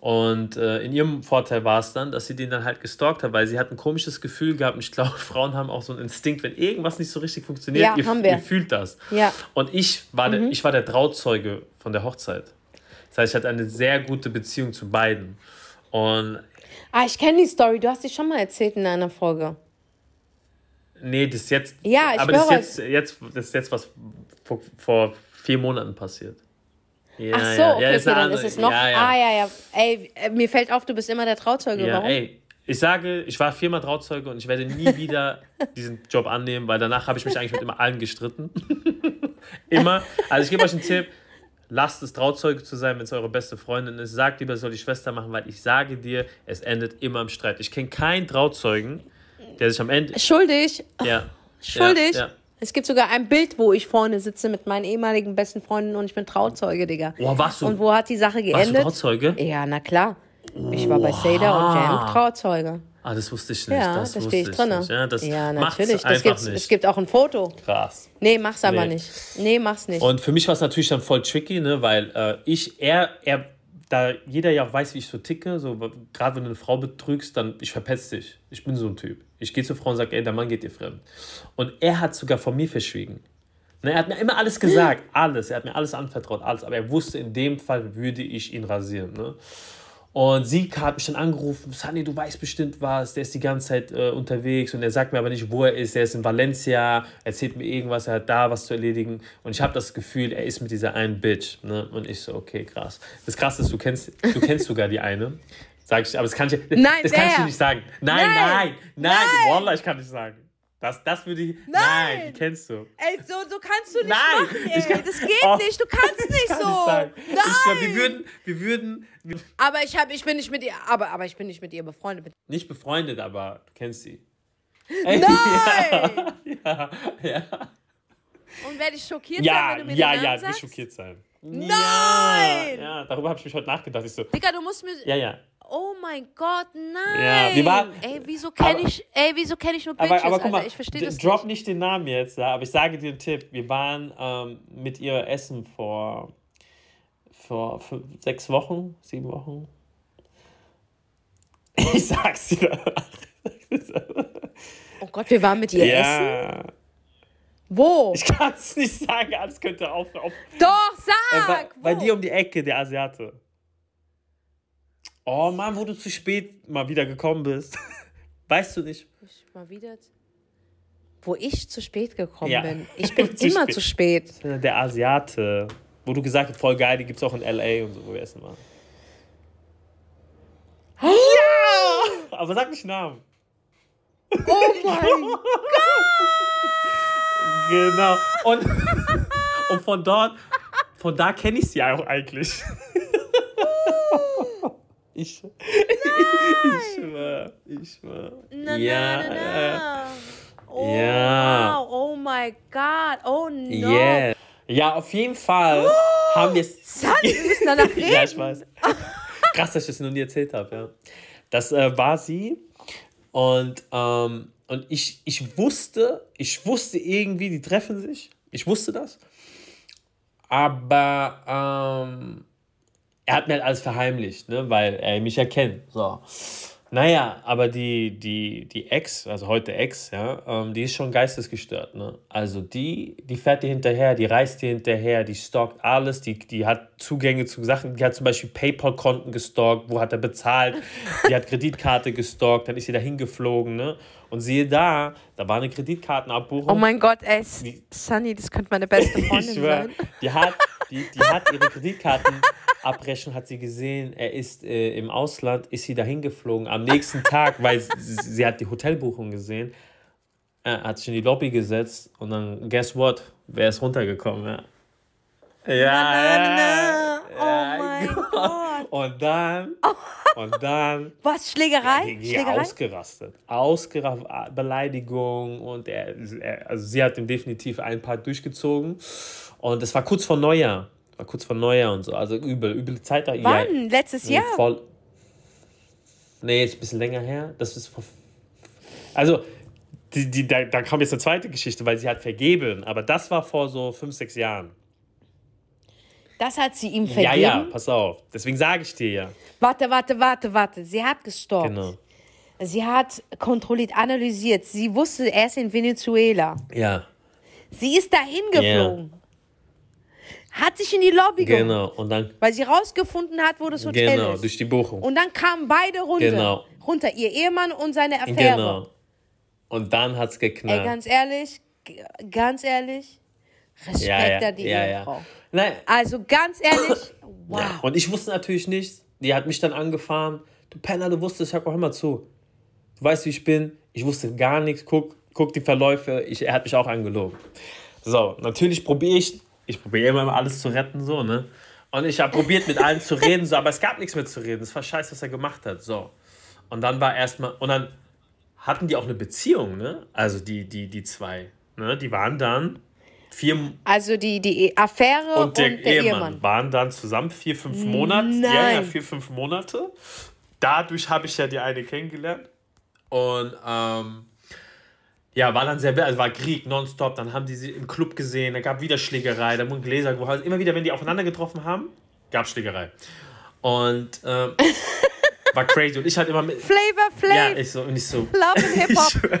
Und äh, in ihrem Vorteil war es dann, dass sie den dann halt gestalkt hat, weil sie hat ein komisches Gefühl gehabt. Und ich glaube, Frauen haben auch so einen Instinkt, wenn irgendwas nicht so richtig funktioniert, Ja, ihr, haben wir. ihr fühlt das. Ja. Und ich war, der, ich war der Trauzeuge von der Hochzeit. Das heißt, ich hatte eine sehr gute Beziehung zu beiden. Und Ah, ich kenne die Story. Du hast die schon mal erzählt in einer Folge. Nee, das ist jetzt. Ja, ich aber das ist höre jetzt, jetzt, das ist jetzt was vor, vor vier Monaten passiert. Ja, Ach so, ja, okay, ja, okay, dann andere- ist es noch. Ja, ja. Ah, ja, ja. Ey, äh, mir fällt auf, du bist immer der Trauzeuge. Ja, Warum? ey, ich sage, ich war viermal Trauzeuge und ich werde nie wieder diesen Job annehmen, weil danach habe ich mich eigentlich mit immer allen gestritten. immer. Also ich gebe euch einen Tipp. Lasst es Trauzeuge zu sein, wenn es eure beste Freundin ist. Sagt lieber, soll die Schwester machen, weil ich sage dir, es endet immer im Streit. Ich kenne keinen Trauzeugen, der sich am Ende. Schuldig. Ja. Schuldig. Ja, ja. Es gibt sogar ein Bild, wo ich vorne sitze mit meinen ehemaligen besten Freunden und ich bin Trauzeuge, Digga. Oh, warst du, Und wo hat die Sache warst du geendet? Trauzeuge? Ja, na klar. Ich war bei Seda und Jam Trauzeuge. Ah, das wusste ich nicht. Ja, das da wusste stehe ich drin. Nicht. Ja, das ja, natürlich. Das gibt's, nicht. Es gibt auch ein Foto. Krass. Nee, mach's aber Nee. nicht. Nee, mach's nicht. Und für mich war es natürlich dann voll tricky, ne, weil äh, ich, er, er, da jeder ja auch weiß, wie ich so ticke, so gerade wenn du eine Frau betrügst, dann ich verpetz dich. Ich bin so ein Typ. Ich gehe zur Frau und sage, ey, der Mann geht dir fremd. Und er hat sogar von mir verschwiegen. Ne, er hat mir immer alles gesagt, alles. Er hat mir alles anvertraut, alles. Aber er wusste, in dem Fall würde ich ihn rasieren. Ne? Und sie hat mich dann angerufen, Sunny, du weißt bestimmt was, der ist die ganze Zeit äh, unterwegs und er sagt mir aber nicht, wo er ist, er ist in Valencia, erzählt mir irgendwas, er hat da was zu erledigen und ich habe das Gefühl, er ist mit dieser einen Bitch. Ne? Und ich so, okay, krass. Das Krasse ist, du kennst, du kennst sogar die eine, sag ich, aber das kann ich, Nein, das kann ich nicht sagen. Nein, Nein, nein, nein, nein. Wallah, ich kann nicht sagen. Das, das würde ich, nein. die kennst du. Ey, so, so kannst du nicht Nein, machen, ich ey. kann- das geht Oh, nicht. Du kannst Ich nicht kann so. nicht sagen. Nein. Ich wir würden, wir würden, wir, aber ich hab, ich bin nicht mit ihr, aber, aber ich bin nicht mit ihr befreundet. nicht befreundet, aber du kennst sie. Nein! Ja, ja. Und werde ich schockiert Ja, sein, wenn du mir ja, ja, sagst? schockiert sein. Nein! Ja, ja darüber habe ich mich heute nachgedacht. Ich so, Digga, du musst mir. ja, ja. Oh mein Gott, nein! Ja, wir waren- ey, wieso kenne ich, ey, wieso kenne ich nur Bitches, Aber, aber guck mal? Ich verstehe das drop nicht. nicht den Namen jetzt, ja, aber ich sage dir einen Tipp. Wir waren ähm, mit ihr essen vor, vor fünf, sechs Wochen, sieben Wochen. Ich sag's dir. Oh Gott, wir waren mit ihr essen? Wo? Ich kann es nicht sagen, alles könnte auf. auf Doch, äh, bei, sag! bei dir um die Ecke, der Asiate. Oh Mann, wo du zu spät mal wieder gekommen bist. Weißt du nicht? Ich mal wieder. Wo ich zu spät gekommen ja. bin. Ich bin zu immer spät. zu spät. Der Asiate. Wo du gesagt hast, voll geil, die gibt es auch in L.A. und so, wo wir essen waren. Ja! Aber sag nicht Namen. Oh mein Gott! Genau. Und, und von dort, von da kenne ich sie auch eigentlich. Ich, ich, ich schwör, ich schwör. Na, ja. Na, na, na. Oh, ja. Wow. Oh my God. Oh no. Yeah. Ja, auf jeden Fall oh, haben wir es. wir müssen danach reden. ja, ich weiß. Krass, dass ich das noch nie erzählt habe, ja. Das äh, war sie. Und, ähm, und ich, ich wusste, ich wusste irgendwie, die treffen sich. Ich wusste das. Aber ähm, er hat mir halt alles verheimlicht, ne, weil er mich erkennt. So. Naja, aber die, die, die Ex, also heute Ex, ja, ähm, die ist schon geistesgestört. Ne? Also die, die fährt dir hinterher, die reist dir hinterher, die stalkt alles, die, die hat Zugänge zu Sachen, die hat zum Beispiel PayPal-Konten gestalkt, wo hat er bezahlt, die hat Kreditkarte gestalkt, dann ist sie da hingeflogen, ne? Und siehe da, da war eine Kreditkartenabbuchung. Oh mein Gott, ey, Sunny, das könnte meine beste Freundin schwör, sein. Die hat, die, die hat ihre Kreditkartenabrechnung, hat sie gesehen, er ist äh, im Ausland, ist sie dahin geflogen. Am nächsten Tag, weil sie, sie hat die Hotelbuchung gesehen, äh, hat sich in die Lobby gesetzt und dann, guess what, wer ist runtergekommen, ja. Ja, na, na, na. Oh ja, mein Gott. Und dann, oh. und dann. Was, Schlägerei? Ja, Schlägerei? Ausgerastet. Ausgerastet, Beleidigung und er, er, also sie hat ihm definitiv ein paar durchgezogen. Und es war kurz vor Neujahr. War kurz vor Neujahr und so. Also übel, übel Zeit da. Wann? Ja, Letztes Jahr? Voll, nee, ist ein bisschen länger her. Das ist vor. Also, die, die, da, da kam jetzt eine zweite Geschichte, weil sie hat vergeben. Aber das war vor so fünf, sechs Jahren. Das hat sie ihm vergeben? Ja, ja, pass auf. Deswegen sage ich dir ja. Warte, warte, warte, warte. Sie hat gestalkt. Genau. Sie hat kontrolliert, analysiert. Sie wusste, er ist in Venezuela. Ja. Sie ist dahin geflogen. Ja hat sich in die Lobby geholt. Genau, und dann. Weil sie rausgefunden hat, wo das Hotel genau, ist. Genau, durch die Buchung. Und dann kamen beide runter. Genau. Runter, ihr Ehemann und seine Affäre. Genau. Und dann hat es geknallt. Ey, ganz ehrlich, ganz ehrlich, Respekt ja, ja, an die ja, Ehefrau. Ja. Nein. Also ganz ehrlich, wow. Ja. Und ich wusste natürlich nicht, die hat mich dann angefahren. Du Penner, du wusstest, hör mal zu. Du weißt, wie ich bin. Ich wusste gar nichts. Guck, guck die Verläufe. Ich, er hat mich auch angelogen. So, natürlich probiere ich ich probiere immer alles zu retten, so, ne? Und ich habe probiert, mit allen zu reden, so, aber es gab nichts mehr zu reden. Es war scheiße, was er gemacht hat, so. Und dann war erstmal, und dann hatten die auch eine Beziehung, ne? Also die, die, die zwei, ne? Die waren dann vier. Also die, die Affäre und der, und der Ehemann, Ehemann, waren dann zusammen vier, fünf Monate. Nein. Ja, ja, vier, fünf Monate. Dadurch habe ich ja die eine kennengelernt. Und ähm, ja, war dann sehr, also war Krieg nonstop, dann haben die sie im Club gesehen, da gab wieder Schlägerei, da wurden Gläser geholt. Immer wieder, wenn die aufeinander getroffen haben, gab Schlägerei. Und ähm, war crazy. Und ich halt immer mit. Flavor Flav. Ja, ich so, und ich so. Love and Hip-Hop.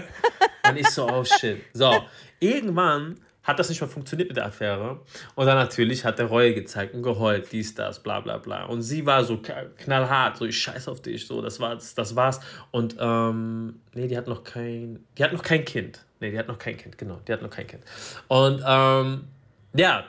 und ich so, oh shit. So, irgendwann hat das nicht mehr funktioniert mit der Affäre. Und dann natürlich hat er Reue gezeigt und geheult, dies, das, bla bla bla. Und sie war so knallhart, so ich scheiß auf dich, so das war's, das war's. Und ähm, nee, die hat noch kein, die hat noch kein Kind. Nee, die hat noch kein Kind, genau, die hat noch kein Kind. Und ähm, ja,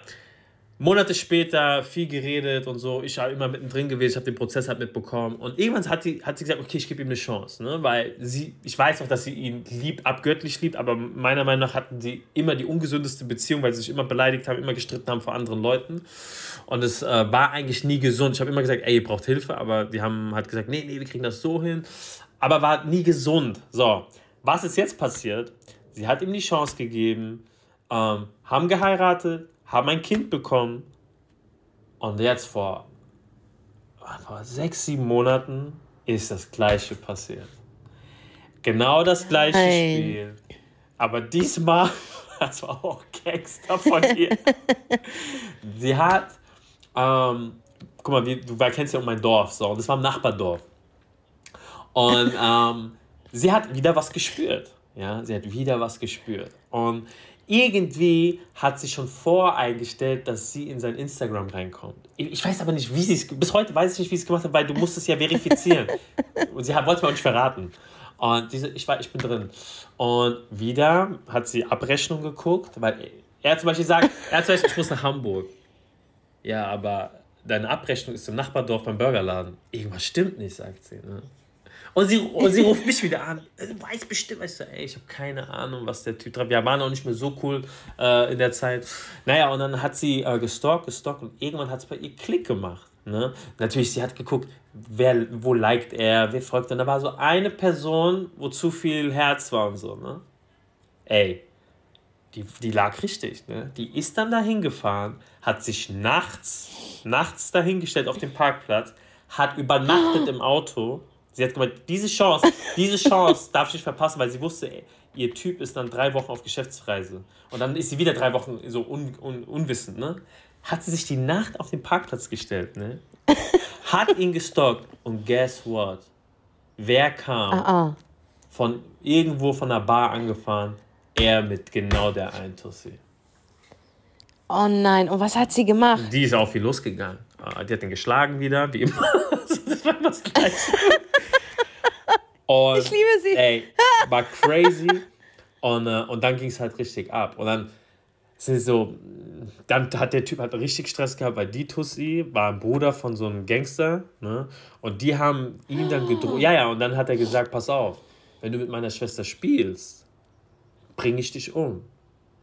Monate später viel geredet und so. Ich war immer mittendrin gewesen, ich habe den Prozess halt mitbekommen. Und irgendwann hat, die, hat sie gesagt, okay, ich gebe ihm eine Chance. Ne? Weil sie, ich weiß auch, dass sie ihn liebt, abgöttlich liebt, aber meiner Meinung nach hatten sie immer die ungesündeste Beziehung, weil sie sich immer beleidigt haben, immer gestritten haben vor anderen Leuten. Und es äh, war eigentlich nie gesund. Ich habe immer gesagt, ey, ihr braucht Hilfe, aber die haben halt gesagt, nee, nee, wir kriegen das so hin. Aber war nie gesund. So, was ist jetzt passiert? Sie hat ihm die Chance gegeben, ähm, haben geheiratet, haben ein Kind bekommen und jetzt vor, vor sechs, sieben Monaten ist das gleiche passiert. Genau das gleiche Nein. Spiel. Aber diesmal, das war auch Gangster von ihr. Sie hat, ähm, guck mal, du kennst ja auch mein Dorf, so, das war ein Nachbardorf. Und ähm, sie hat wieder was gespürt. Ja, sie hat wieder was gespürt. Und irgendwie hat sie schon voreingestellt, dass sie in sein Instagram reinkommt. Ich weiß aber nicht, wie sie es, bis heute weiß ich nicht, wie sie es gemacht hat, weil du musst es ja verifizieren. Und sie wollte mir auch nicht verraten. Und diese, ich war, ich bin drin. Und wieder hat sie Abrechnung geguckt, weil er zum Beispiel sagt, er hat zum Beispiel, ich muss nach Hamburg. Ja, aber deine Abrechnung ist im Nachbardorf beim Burgerladen. Irgendwas stimmt nicht, sagt sie. Ne? Und sie, und sie ruft mich wieder an. Du weißt bestimmt, weißt du, ey, ich habe keine Ahnung, was der Typ treibt. Wir waren auch nicht mehr so cool äh, in der Zeit. Naja, und dann hat sie äh, gestalkt, gestalkt und irgendwann hat es bei ihr Klick gemacht. Ne? Natürlich, sie hat geguckt, wer, wo liked er, wer folgt. Und da war so eine Person, wo zu viel Herz war und so. Ne? Ey, die, die lag richtig. Ne? Die ist dann dahin gefahren, hat sich nachts, nachts dahingestellt auf dem Parkplatz, hat übernachtet im Auto. Sie hat gemeint, diese Chance, diese Chance darf ich nicht verpassen, weil sie wusste, ey, ihr Typ ist dann drei Wochen auf Geschäftsreise. Und dann ist sie wieder drei Wochen so un, un, unwissend, ne? Hat sie sich die Nacht auf den Parkplatz gestellt, ne? Hat ihn gestalkt. Und guess what? Wer kam? Ah, ah. Von irgendwo von der Bar angefahren. Er mit genau der einen Tussi. Oh nein, und was hat sie gemacht? Die ist auch viel losgegangen. Ah, Die hat ihn geschlagen wieder, wie immer. Das war. Und, Ich liebe sie. Ey, war crazy. Und, äh, und dann ging es halt richtig ab. Und dann sind so, dann hat der Typ halt richtig Stress gehabt, weil die Tussi war ein Bruder von so einem Gangster. Ne? Und die haben ihn dann gedroht. Ja, ja, und dann hat er gesagt: Pass auf, wenn du mit meiner Schwester spielst, bringe ich dich um.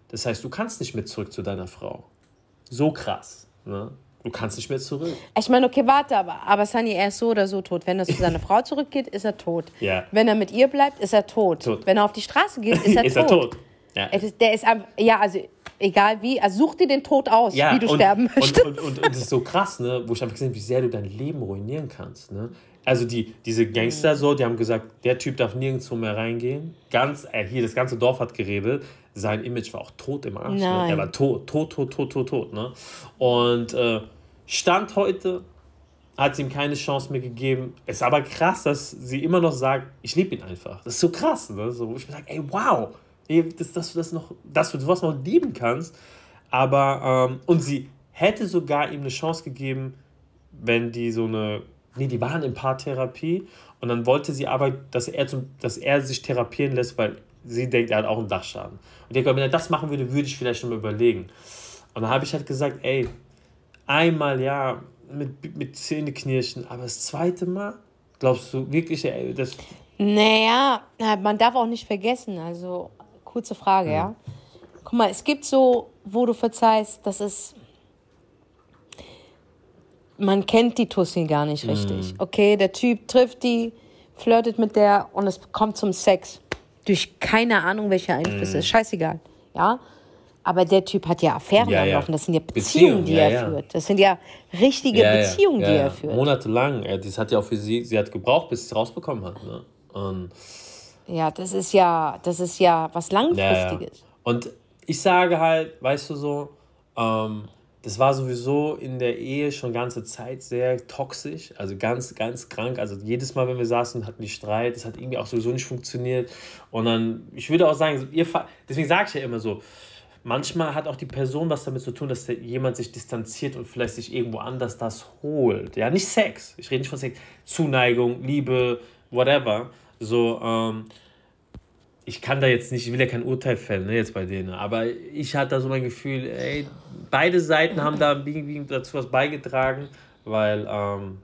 Das heißt, du kannst nicht mehr zurück zu deiner Frau. So krass. Ne? Du kannst nicht mehr zurück. Ich meine, okay, warte, aber, aber Sunny, er ist so oder so tot. Wenn er zu seiner Frau zurückgeht, ist er tot. Ja. Wenn er mit ihr bleibt, ist er tot. Tot. Wenn er auf die Straße geht, ist er ist tot. er tot. Ja. Ist, der ist ja, also egal wie, also such dir den Tod aus, ja, wie du und, sterben möchtest. Und, und, und, und das ist so krass, ne? wo ich einfach gesehen habe, wie sehr du dein Leben ruinieren kannst. Ne? Also die, diese Gangster so, die haben gesagt, der Typ darf nirgendwo mehr reingehen. Ganz, äh, hier, das ganze Dorf hat geredet. Sein Image war auch tot im Arsch. Ne? Er war tot, tot, tot, tot, tot, tot. Ne? Und äh, Stand heute hat sie ihm keine Chance mehr gegeben. Es ist aber krass, dass sie immer noch sagt, ich liebe ihn einfach. Das ist so krass, ne? So, ich sage, ey, wow, dass, dass du das noch, dass du sowas noch lieben kannst. Aber, ähm, und sie hätte sogar ihm eine Chance gegeben, wenn die so eine, nee, die waren in Paartherapie und dann wollte sie aber, dass er, zum, dass er sich therapieren lässt, weil sie denkt, er hat auch einen Dachschaden. Und ich denke, wenn er das machen würde, würde ich vielleicht schon mal überlegen. Und dann habe ich halt gesagt, ey, einmal ja, mit, mit Zähneknirschen, aber das zweite Mal, glaubst du wirklich, ey, das, Naja, man darf auch nicht vergessen, also kurze Frage, ja. Guck mal, es gibt so, wo du verzeihst, das ist. Man kennt die Tussi gar nicht richtig. Okay, der Typ trifft die, flirtet mit der und es kommt zum Sex. Durch keine Ahnung, welche Einflüsse. Ist scheißegal. Ja. Aber der Typ hat ja Affären Ja, am. Laufen. Das sind ja Beziehungen, Beziehungen, die er ja. führt. Das sind ja richtige Beziehungen, die er führt. Monatelang. Das hat ja auch für sie, sie hat gebraucht, bis sie es rausbekommen hat. Ne? Und, Ja, das ist ja, das ist ja was. Langfristiges. Und ich sage halt, weißt du so, ähm, das war sowieso in der Ehe schon ganze Zeit sehr toxisch, also ganz, ganz krank. Also jedes Mal, wenn wir saßen, hatten die Streit, das hat irgendwie auch sowieso nicht funktioniert. Und dann, ich würde auch sagen, ihr, deswegen sage ich ja immer so, manchmal hat auch die Person was damit zu tun, dass jemand sich distanziert und vielleicht sich irgendwo anders das holt. Ja, nicht Sex. Ich rede nicht von Sex. Zuneigung, Liebe, whatever. So, ähm, ich kann da jetzt nicht, ich will ja kein Urteil fällen, ne, jetzt bei denen, aber ich hatte da so mein Gefühl, ey, beide Seiten haben da irgendwie dazu was beigetragen, weil, ähm,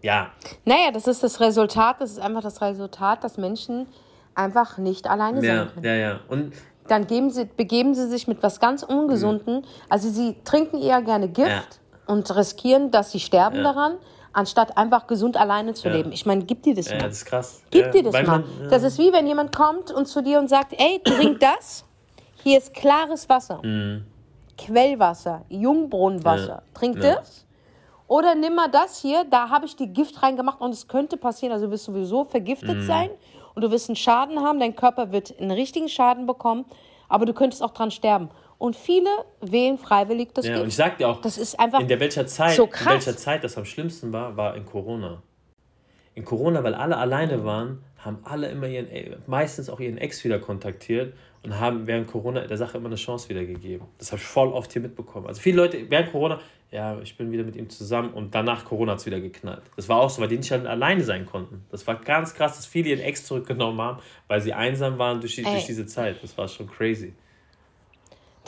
ja, Naja, das ist das Resultat, das ist einfach das Resultat, dass Menschen einfach nicht alleine ja, können. ja, ja. Und Dann sie, begeben sie sich mit was ganz Ungesunden. Also sie trinken eher gerne Gift Ja. und riskieren, dass sie sterben Ja. daran, anstatt einfach gesund alleine zu Ja. leben. Ich meine, gib dir das ja, mal. das ist krass. Gib dir das mal. man-. Das ist wie wenn jemand kommt und zu dir und sagt, ey, trink das. Hier ist klares Wasser. Mhm. Quellwasser, Jungbrunnenwasser. Trink das. Oder nimm mal das hier, da habe ich die Gift reingemacht und es könnte passieren, also du wirst sowieso vergiftet Mhm. sein und du wirst einen Schaden haben, dein Körper wird einen richtigen Schaden bekommen, aber du könntest auch dran sterben. Und viele wählen freiwillig das Ja, und ich Gift. sag dir auch, Das ist einfach in der welcher Zeit, so in welcher Zeit das am schlimmsten war, war in Corona. In Corona, weil alle alleine waren, haben alle immer ihren, äh, meistens auch ihren Ex wieder kontaktiert und haben während Corona der Sache immer eine Chance wieder gegeben. Das habe ich voll oft hier mitbekommen. Also viele Leute während Corona, ja, ich bin wieder mit ihm zusammen und danach Corona hat es wieder geknallt. Das war auch so, weil die nicht dann alleine sein konnten. Das war ganz krass, dass viele ihren Ex zurückgenommen haben, weil sie einsam waren durch, die, durch diese Zeit. Das war schon crazy.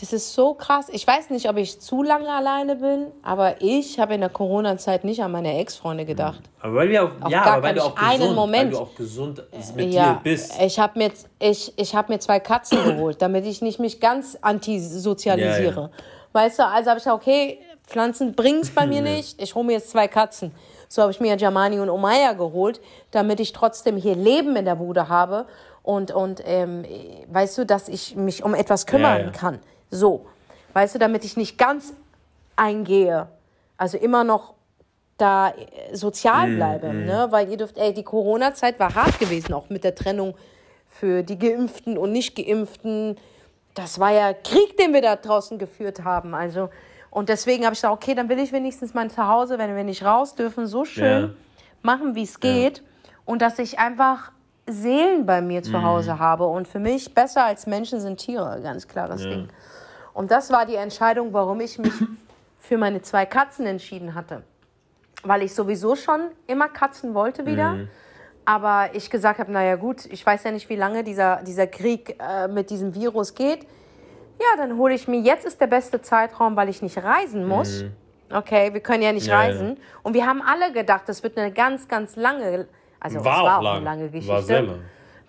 Das ist so krass. Ich weiß nicht, ob ich zu lange alleine bin, aber ich habe in der Corona-Zeit nicht an meine Ex-Freunde gedacht. Aber weil wir auch, auch ja, aber weil du auch gesund, Moment. weil du auch gesund mit ja, dir bist. Ich habe mir, ich, ich hab mir zwei Katzen geholt, damit ich nicht mich ganz antisozialisiere. Ja, ja. Weißt du, also habe ich gesagt, okay, Pflanzen bringen es bei mir nicht. Ich hole mir jetzt zwei Katzen. So habe ich mir Jamani und Omaya geholt, damit ich trotzdem hier Leben in der Bude habe und, und ähm, weißt du, dass ich mich um etwas kümmern ja. kann. So, weißt du, damit ich nicht ganz eingehe, also immer noch da äh, sozial mm, bleibe, mm, mm. ne? Weil ihr dürft, ey, die Corona-Zeit war hart gewesen, auch mit der Trennung für die Geimpften und Nicht-Geimpften. Das war ja Krieg, den wir da draußen geführt haben. Also, und deswegen habe ich gesagt, okay, dann will ich wenigstens mein Zuhause, wenn wir nicht raus dürfen, so schön ja. machen, wie es geht. Ja. Und dass ich einfach Seelen bei mir zu Hause mhm. habe. Und für mich besser als Menschen sind Tiere, ganz klares ja. Ding. Und das war die Entscheidung, warum ich mich für meine zwei Katzen entschieden hatte. Weil ich sowieso schon immer Katzen wollte wieder. Mhm. Aber ich gesagt habe, naja gut, ich weiß ja nicht, wie lange dieser, dieser Krieg äh, mit diesem Virus geht ja, dann hole ich mir, jetzt ist der beste Zeitraum, weil ich nicht reisen muss. Mhm. Okay, wir können ja nicht ja, reisen. Ja. Und wir haben alle gedacht, das wird eine ganz, ganz lange, also war, es war auch, lang. eine lange Geschichte. War sehr lang.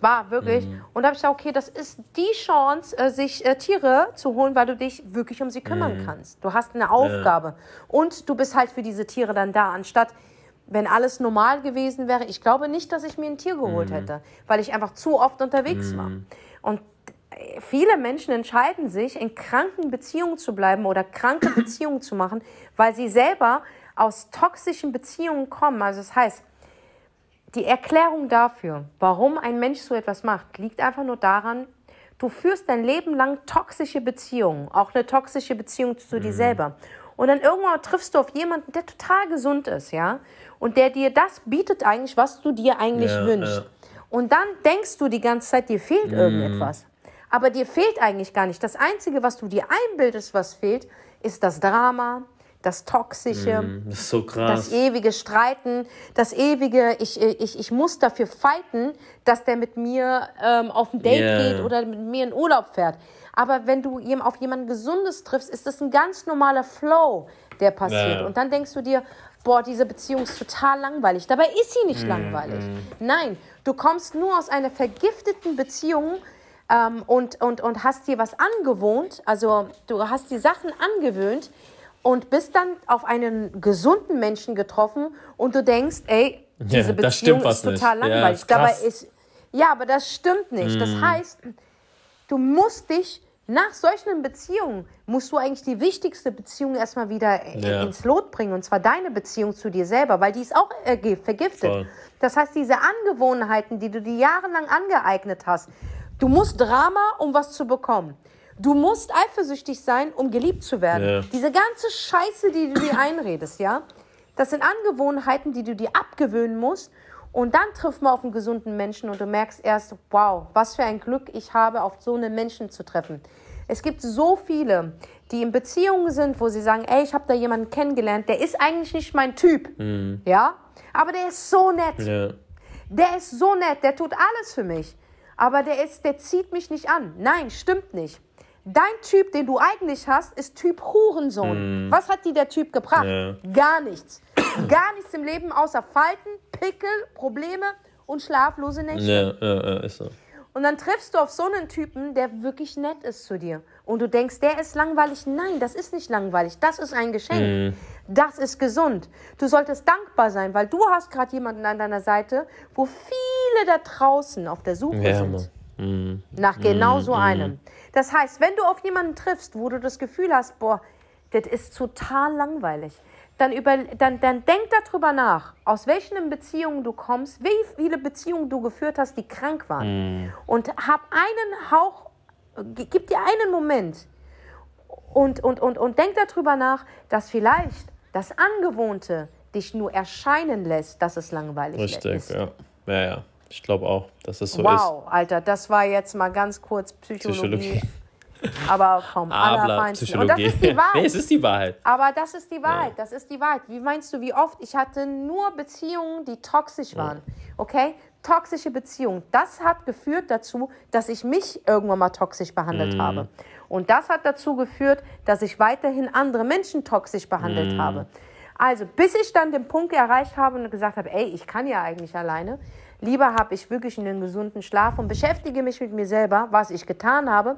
War wirklich. Mhm. Und da habe ich gesagt, okay, das ist die Chance, äh, sich äh, Tiere zu holen, weil du dich wirklich um sie kümmern mhm. kannst. Du hast eine Aufgabe. Ja. Und du bist halt für diese Tiere dann da, anstatt wenn alles normal gewesen wäre, ich glaube nicht, dass ich mir ein Tier geholt mhm. hätte, weil ich einfach zu oft unterwegs mhm. war. Und viele Menschen entscheiden sich, in kranken Beziehungen zu bleiben oder kranke Beziehungen zu machen, weil sie selber aus toxischen Beziehungen kommen. Also das heißt, die Erklärung dafür, warum ein Mensch so etwas macht, liegt einfach nur daran, du führst dein Leben lang toxische Beziehungen, auch eine toxische Beziehung zu mhm. dir selber. Und dann irgendwann triffst du auf jemanden, der total gesund ist, ja, und der dir das bietet eigentlich, was du dir eigentlich ja, wünschst. Ja. Und dann denkst du die ganze Zeit, dir fehlt mhm. irgendetwas aber dir fehlt eigentlich gar nicht. Das Einzige, was du dir einbildest, was fehlt, ist das Drama, das Toxische, mm, das, so das ewige Streiten, das ewige, ich, ich, ich muss dafür fighten, dass der mit mir ähm, auf ein Date yeah. geht oder mit mir in Urlaub fährt. Aber wenn du auf jemanden Gesundes triffst, ist das ein ganz normaler Flow, der passiert. Yeah. Und dann denkst du dir, boah, diese Beziehung ist total langweilig. Dabei ist sie nicht mm, langweilig. Mm. Nein, du kommst nur aus einer vergifteten Beziehung ähm, und, und, und hast dir was angewohnt, also du hast die Sachen angewöhnt und bist dann auf einen gesunden Menschen getroffen und du denkst, ey, diese ja, Beziehung ist total nicht. langweilig. Ja, Dabei ist, ja, aber das stimmt nicht. Mm. Das heißt, du musst dich nach solchen Beziehungen musst du eigentlich die wichtigste Beziehung erstmal wieder ja. ins Lot bringen, und zwar deine Beziehung zu dir selber, weil die ist auch äh, vergiftet. Voll. Das heißt, diese Angewohnheiten, die du dir jahrelang angeeignet hast, Du musst Drama, um was zu bekommen. Du musst eifersüchtig sein, um geliebt zu werden. Ja. Diese ganze Scheiße, die du dir einredest, ja, das sind Angewohnheiten, die du dir abgewöhnen musst. Und dann trifft man auf einen gesunden Menschen und du merkst erst, wow, was für ein Glück ich habe, auf so einen Menschen zu treffen. Es gibt so viele, die in Beziehungen sind, wo sie sagen, ey, ich habe da jemanden kennengelernt, der ist eigentlich nicht mein Typ, mhm. ja, aber der ist so nett. Ja. Der ist so nett, der tut alles für mich aber der, ist, der zieht mich nicht an. Nein, stimmt nicht. Dein Typ, den du eigentlich hast, ist Typ Hurensohn. Mm. Was hat dir der Typ gebracht? Ja. Gar nichts. Gar nichts im Leben außer Falten, Pickel, Probleme und schlaflose Nächte. Ja, ja, ja, ist so. Und dann triffst du auf so einen Typen, der wirklich nett ist zu dir. Und du denkst, der ist langweilig. Nein, das ist nicht langweilig. Das ist ein Geschenk. Mm. Das ist gesund. Du solltest dankbar sein, weil du hast gerade jemanden an deiner Seite, wo viele da draußen auf der Suche ja, sind. Mm. Nach genau so mm. einem. Das heißt, wenn du auf jemanden triffst, wo du das Gefühl hast, boah, das ist total langweilig, dann, über, dann, dann denk darüber nach, aus welchen Beziehungen du kommst, wie viele Beziehungen du geführt hast, die krank waren. Mm. Und hab einen Hauch, gib dir einen Moment und, und, und, und denk darüber nach, dass vielleicht das Angewohnte dich nur erscheinen lässt, dass es langweilig Richtig, ist. Richtig, ja. Ja, ja. Ich glaube auch, dass es so wow, ist. Wow, Alter, das war jetzt mal ganz kurz Psychologie. Psychologie. Aber vom allerfeinsten. Und das ist die Wahrheit. nee, es ist die Wahrheit. Aber das ist die Wahrheit, das ist die Wahrheit. Wie meinst du, wie oft? Ich hatte nur Beziehungen, die toxisch waren. Okay? Toxische Beziehungen. Das hat geführt dazu, dass ich mich irgendwann mal toxisch behandelt habe. Und das hat dazu geführt, dass ich weiterhin andere Menschen toxisch behandelt habe. Also, bis ich dann den Punkt erreicht habe und gesagt habe, ey, ich kann ja eigentlich alleine. Lieber habe ich wirklich einen gesunden Schlaf und beschäftige mich mit mir selber, was ich getan habe.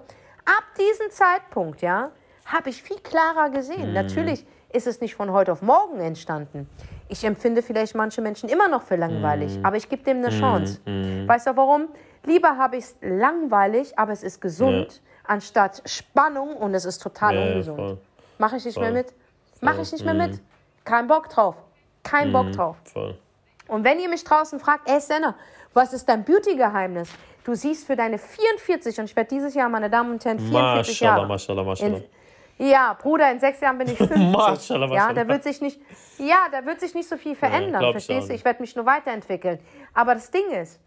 Ab diesem Zeitpunkt, ja, habe ich viel klarer gesehen. Natürlich ist es nicht von heute auf morgen entstanden. Ich empfinde vielleicht manche Menschen immer noch für langweilig, aber ich gebe dem eine Chance. Weißt du warum? Lieber habe ich es langweilig, aber es ist gesund, anstatt Spannung und es ist total Ja, ja, ungesund. Mache ich nicht mehr Voll. mit? Mache ich nicht mehr mit? Kein Bock drauf. Kein Bock drauf. Voll. Und wenn ihr mich draußen fragt, ey Senna, was ist dein Beauty-Geheimnis? Du siehst für deine 44, und ich werde dieses Jahr, meine Damen und Herren, 44 Maschallah, Jahre. Maschallah, Maschallah. In, ja, Bruder, in sechs Jahren bin ich 50. Maschallah, ja, da Maschallah. wird sich nicht, ja, da wird sich nicht so viel verändern, ich verstehst du? Ich werde mich nur weiterentwickeln. Aber das Ding ist,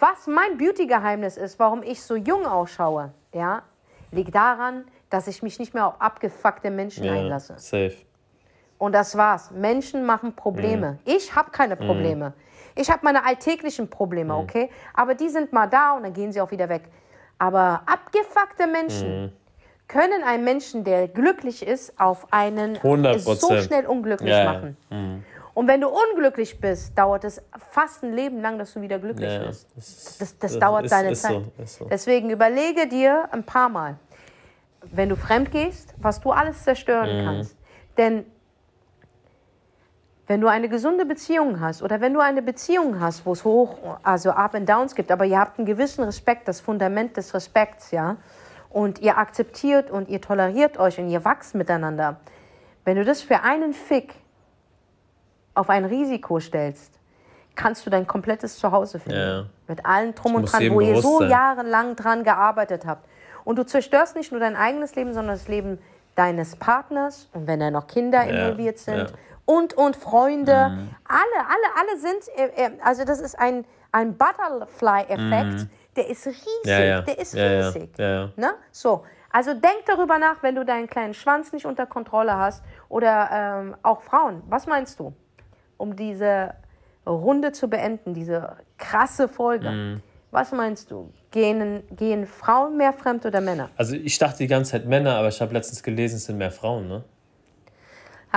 was mein Beauty-Geheimnis ist, warum ich so jung ausschaue, ja, liegt daran, dass ich mich nicht mehr auf abgefuckte Menschen Ja, einlasse. safe. Und das war's. Menschen machen Probleme. Ich habe keine Probleme. Ich habe meine alltäglichen Probleme, okay? Aber die sind mal da und dann gehen sie auch wieder weg. Aber abgefuckte Menschen können einen Menschen, der glücklich ist, auf einen 100%. so schnell unglücklich Ja, ja. machen. Und wenn du unglücklich bist, dauert es fast ein Leben lang, dass du wieder glücklich Ja, bist. Das, ist- Das, das dauert ist, deine ist Zeit. So, so. Deswegen überlege dir ein paar Mal, wenn du fremd gehst, was du alles zerstören Mhm. kannst. Denn wenn du eine gesunde Beziehung hast oder wenn du eine Beziehung hast, wo es hoch, also Up and Downs gibt, aber ihr habt einen gewissen Respekt, das Fundament des Respekts, ja, und ihr akzeptiert und ihr toleriert euch und ihr wachst miteinander. Wenn du das für einen Fick auf ein Risiko stellst, kannst du dein komplettes Zuhause finden. Ja. Mit allen drum und dran, wo ihr so sein. jahrelang dran gearbeitet habt. Und du zerstörst nicht nur dein eigenes Leben, sondern das Leben deines Partners und wenn da noch Kinder involviert sind ja. Mhm. und und Freunde. Alle, alle, alle sind, äh, äh, also das ist ein, ein Butterfly-Effekt, der ist riesig, Mhm. Ja, ja. der ist Ja, riesig. Ne? So, also denk darüber nach, wenn du deinen kleinen Schwanz nicht unter Kontrolle hast oder ähm, auch Frauen. Was meinst du, um diese Runde zu beenden, diese krasse Folge? Mhm. Was meinst du? Gehen, gehen Frauen mehr fremd oder Männer? Also ich dachte die ganze Zeit Männer, aber ich habe letztens gelesen, es sind mehr Frauen, ne?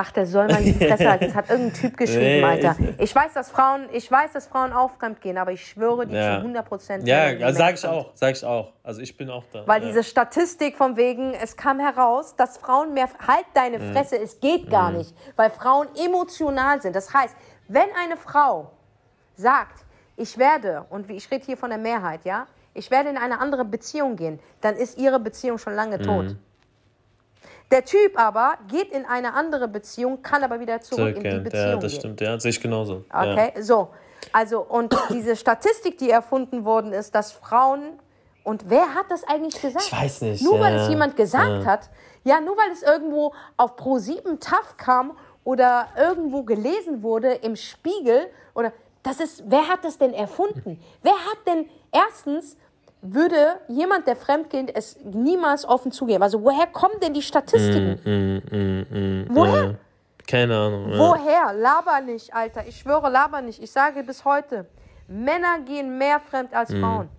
Ach, der soll mal die Fresse halten. Das hat irgendein Typ geschrieben, Alter. ich- weiß, dass Frauen, ich weiß, dass Frauen fremd gehen, aber ich schwöre dir Ja. zu 100 Prozent. Ja, also sag ich auch, sag ich auch. Also ich bin auch da. Weil ja. diese Statistik von wegen, es kam heraus, dass Frauen mehr, halt deine Mhm. Fresse, es geht gar nicht, weil Frauen emotional sind. Das heißt, wenn eine Frau sagt, ich werde, und ich rede hier von der Mehrheit, ja, ich werde in eine andere Beziehung gehen, dann ist ihre Beziehung schon lange Mhm. tot. Der Typ aber geht in eine andere Beziehung, kann aber wieder zurück in die Zurück, Beziehung ja, das gehen. stimmt, ja, sehe ich genauso. Okay, so. Also, und diese Statistik, die erfunden worden ist, dass Frauen, und wer hat das eigentlich gesagt? Ich weiß nicht, Nur weil ja, es jemand gesagt ja. hat, ja, nur weil es irgendwo auf Pro7 TAF kam oder irgendwo gelesen wurde im Spiegel oder das ist, wer hat das denn erfunden? Wer hat denn erstens würde jemand, der fremdgeht, es niemals offen zugeben? Also woher kommen denn die Statistiken? Mm, woher? Ja. Keine Ahnung. Ja. Woher? Laber nicht, Alter. Ich schwöre, laber nicht. Ich sage bis heute, Männer gehen mehr fremd als Mhm. Frauen.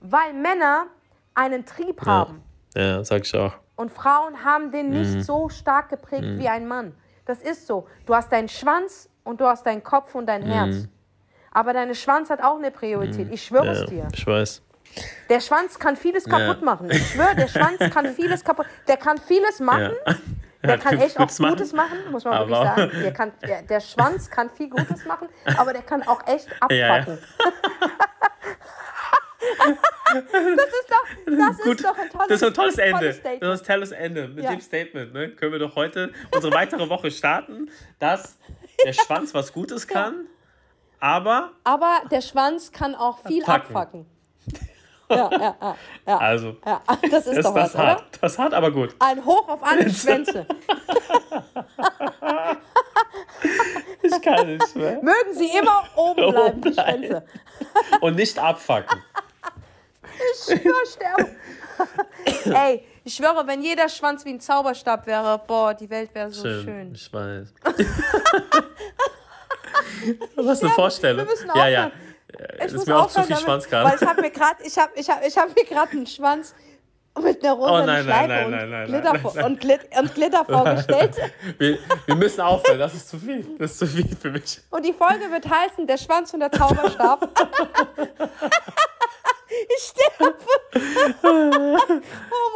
Weil Männer einen Trieb haben. ja, sag ich auch. Und Frauen haben den nicht so stark geprägt wie ein Mann. Das ist so. Du hast deinen Schwanz und du hast deinen Kopf und dein Herz. Aber dein Schwanz hat auch eine Priorität. Ich schwöre es. Ja, dir. ich weiß. Der Schwanz kann vieles kaputt machen. Ich schwöre, der Schwanz kann vieles kaputt. Der kann vieles machen. Der kann echt auch Gutes machen. Gutes machen, muss man wirklich sagen. Der, kann, der, der Schwanz kann viel Gutes machen, aber der kann auch echt abpacken. Ja, ja. Das ist doch, das Gut, ist doch ein tolles, das ist ein tolles Ende. tolles das Statement. ist ein tolles Ende. Mit Ja. dem Statement ne, können wir doch heute unsere weitere Woche starten, dass der Schwanz was Gutes kann, aber Aber der Schwanz kann auch viel Packen. abfacken. Ja, ja, ja, ja. also ja. Das ist ist doch was, das hart. oder? Das hart, aber gut. Ein Hoch auf alle Schwänze. Ich kann nicht mehr. Mögen sie immer oben bleiben, die. Schwänze. Und nicht abfacken. Ich schwöre, sterben. Ey, ich schwöre, wenn jeder Schwanz wie ein Zauberstab wäre, boah, die Welt wäre so schön. Schön, ich weiß. Was eine Vorstellung. wir müssen ja, ja. Es Ich ist mir auch zu viel damit, Schwanz Weil gerade. ich habe mir gerade, ich habe ich hab, ich hab mir einen Schwanz mit einer Oh nein, nein, Schleife nein, und, nein, Glitter vor-. Und, Glit und Glitter vorgestellt. Wir, wir müssen aufhören, das ist zu viel. Das ist zu viel für mich. Und die Folge wird heißen Der Schwanz und der Zauberstab. ich sterbe. oh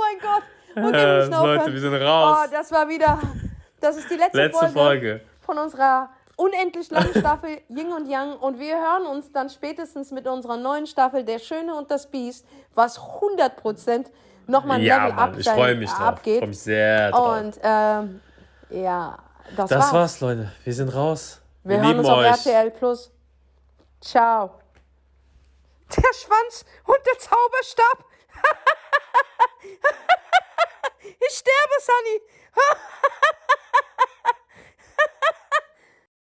mein Gott. Okay, wir Äh, müssen aufhören. Leute, wir sind Oh, raus. das war wieder. Das ist die letzte, Letzte Folge, Folge. von unserer unendlich langen Staffel Yin und Yang. Und wir hören uns dann spätestens mit unserer neuen Staffel Der Schöne und das Biest, was 100% nochmal ein Ja, Level Mann, up ich freue mich drauf. Ich abgeht. freue mich sehr drauf. Und ähm, ja, das, Das war's. war's, Leute. Wir sind raus. Wir, Wir, hören uns auf euch. RTL Plus. Ciao. Der Schwanz und der Zauberstab. ich sterbe, Sunny.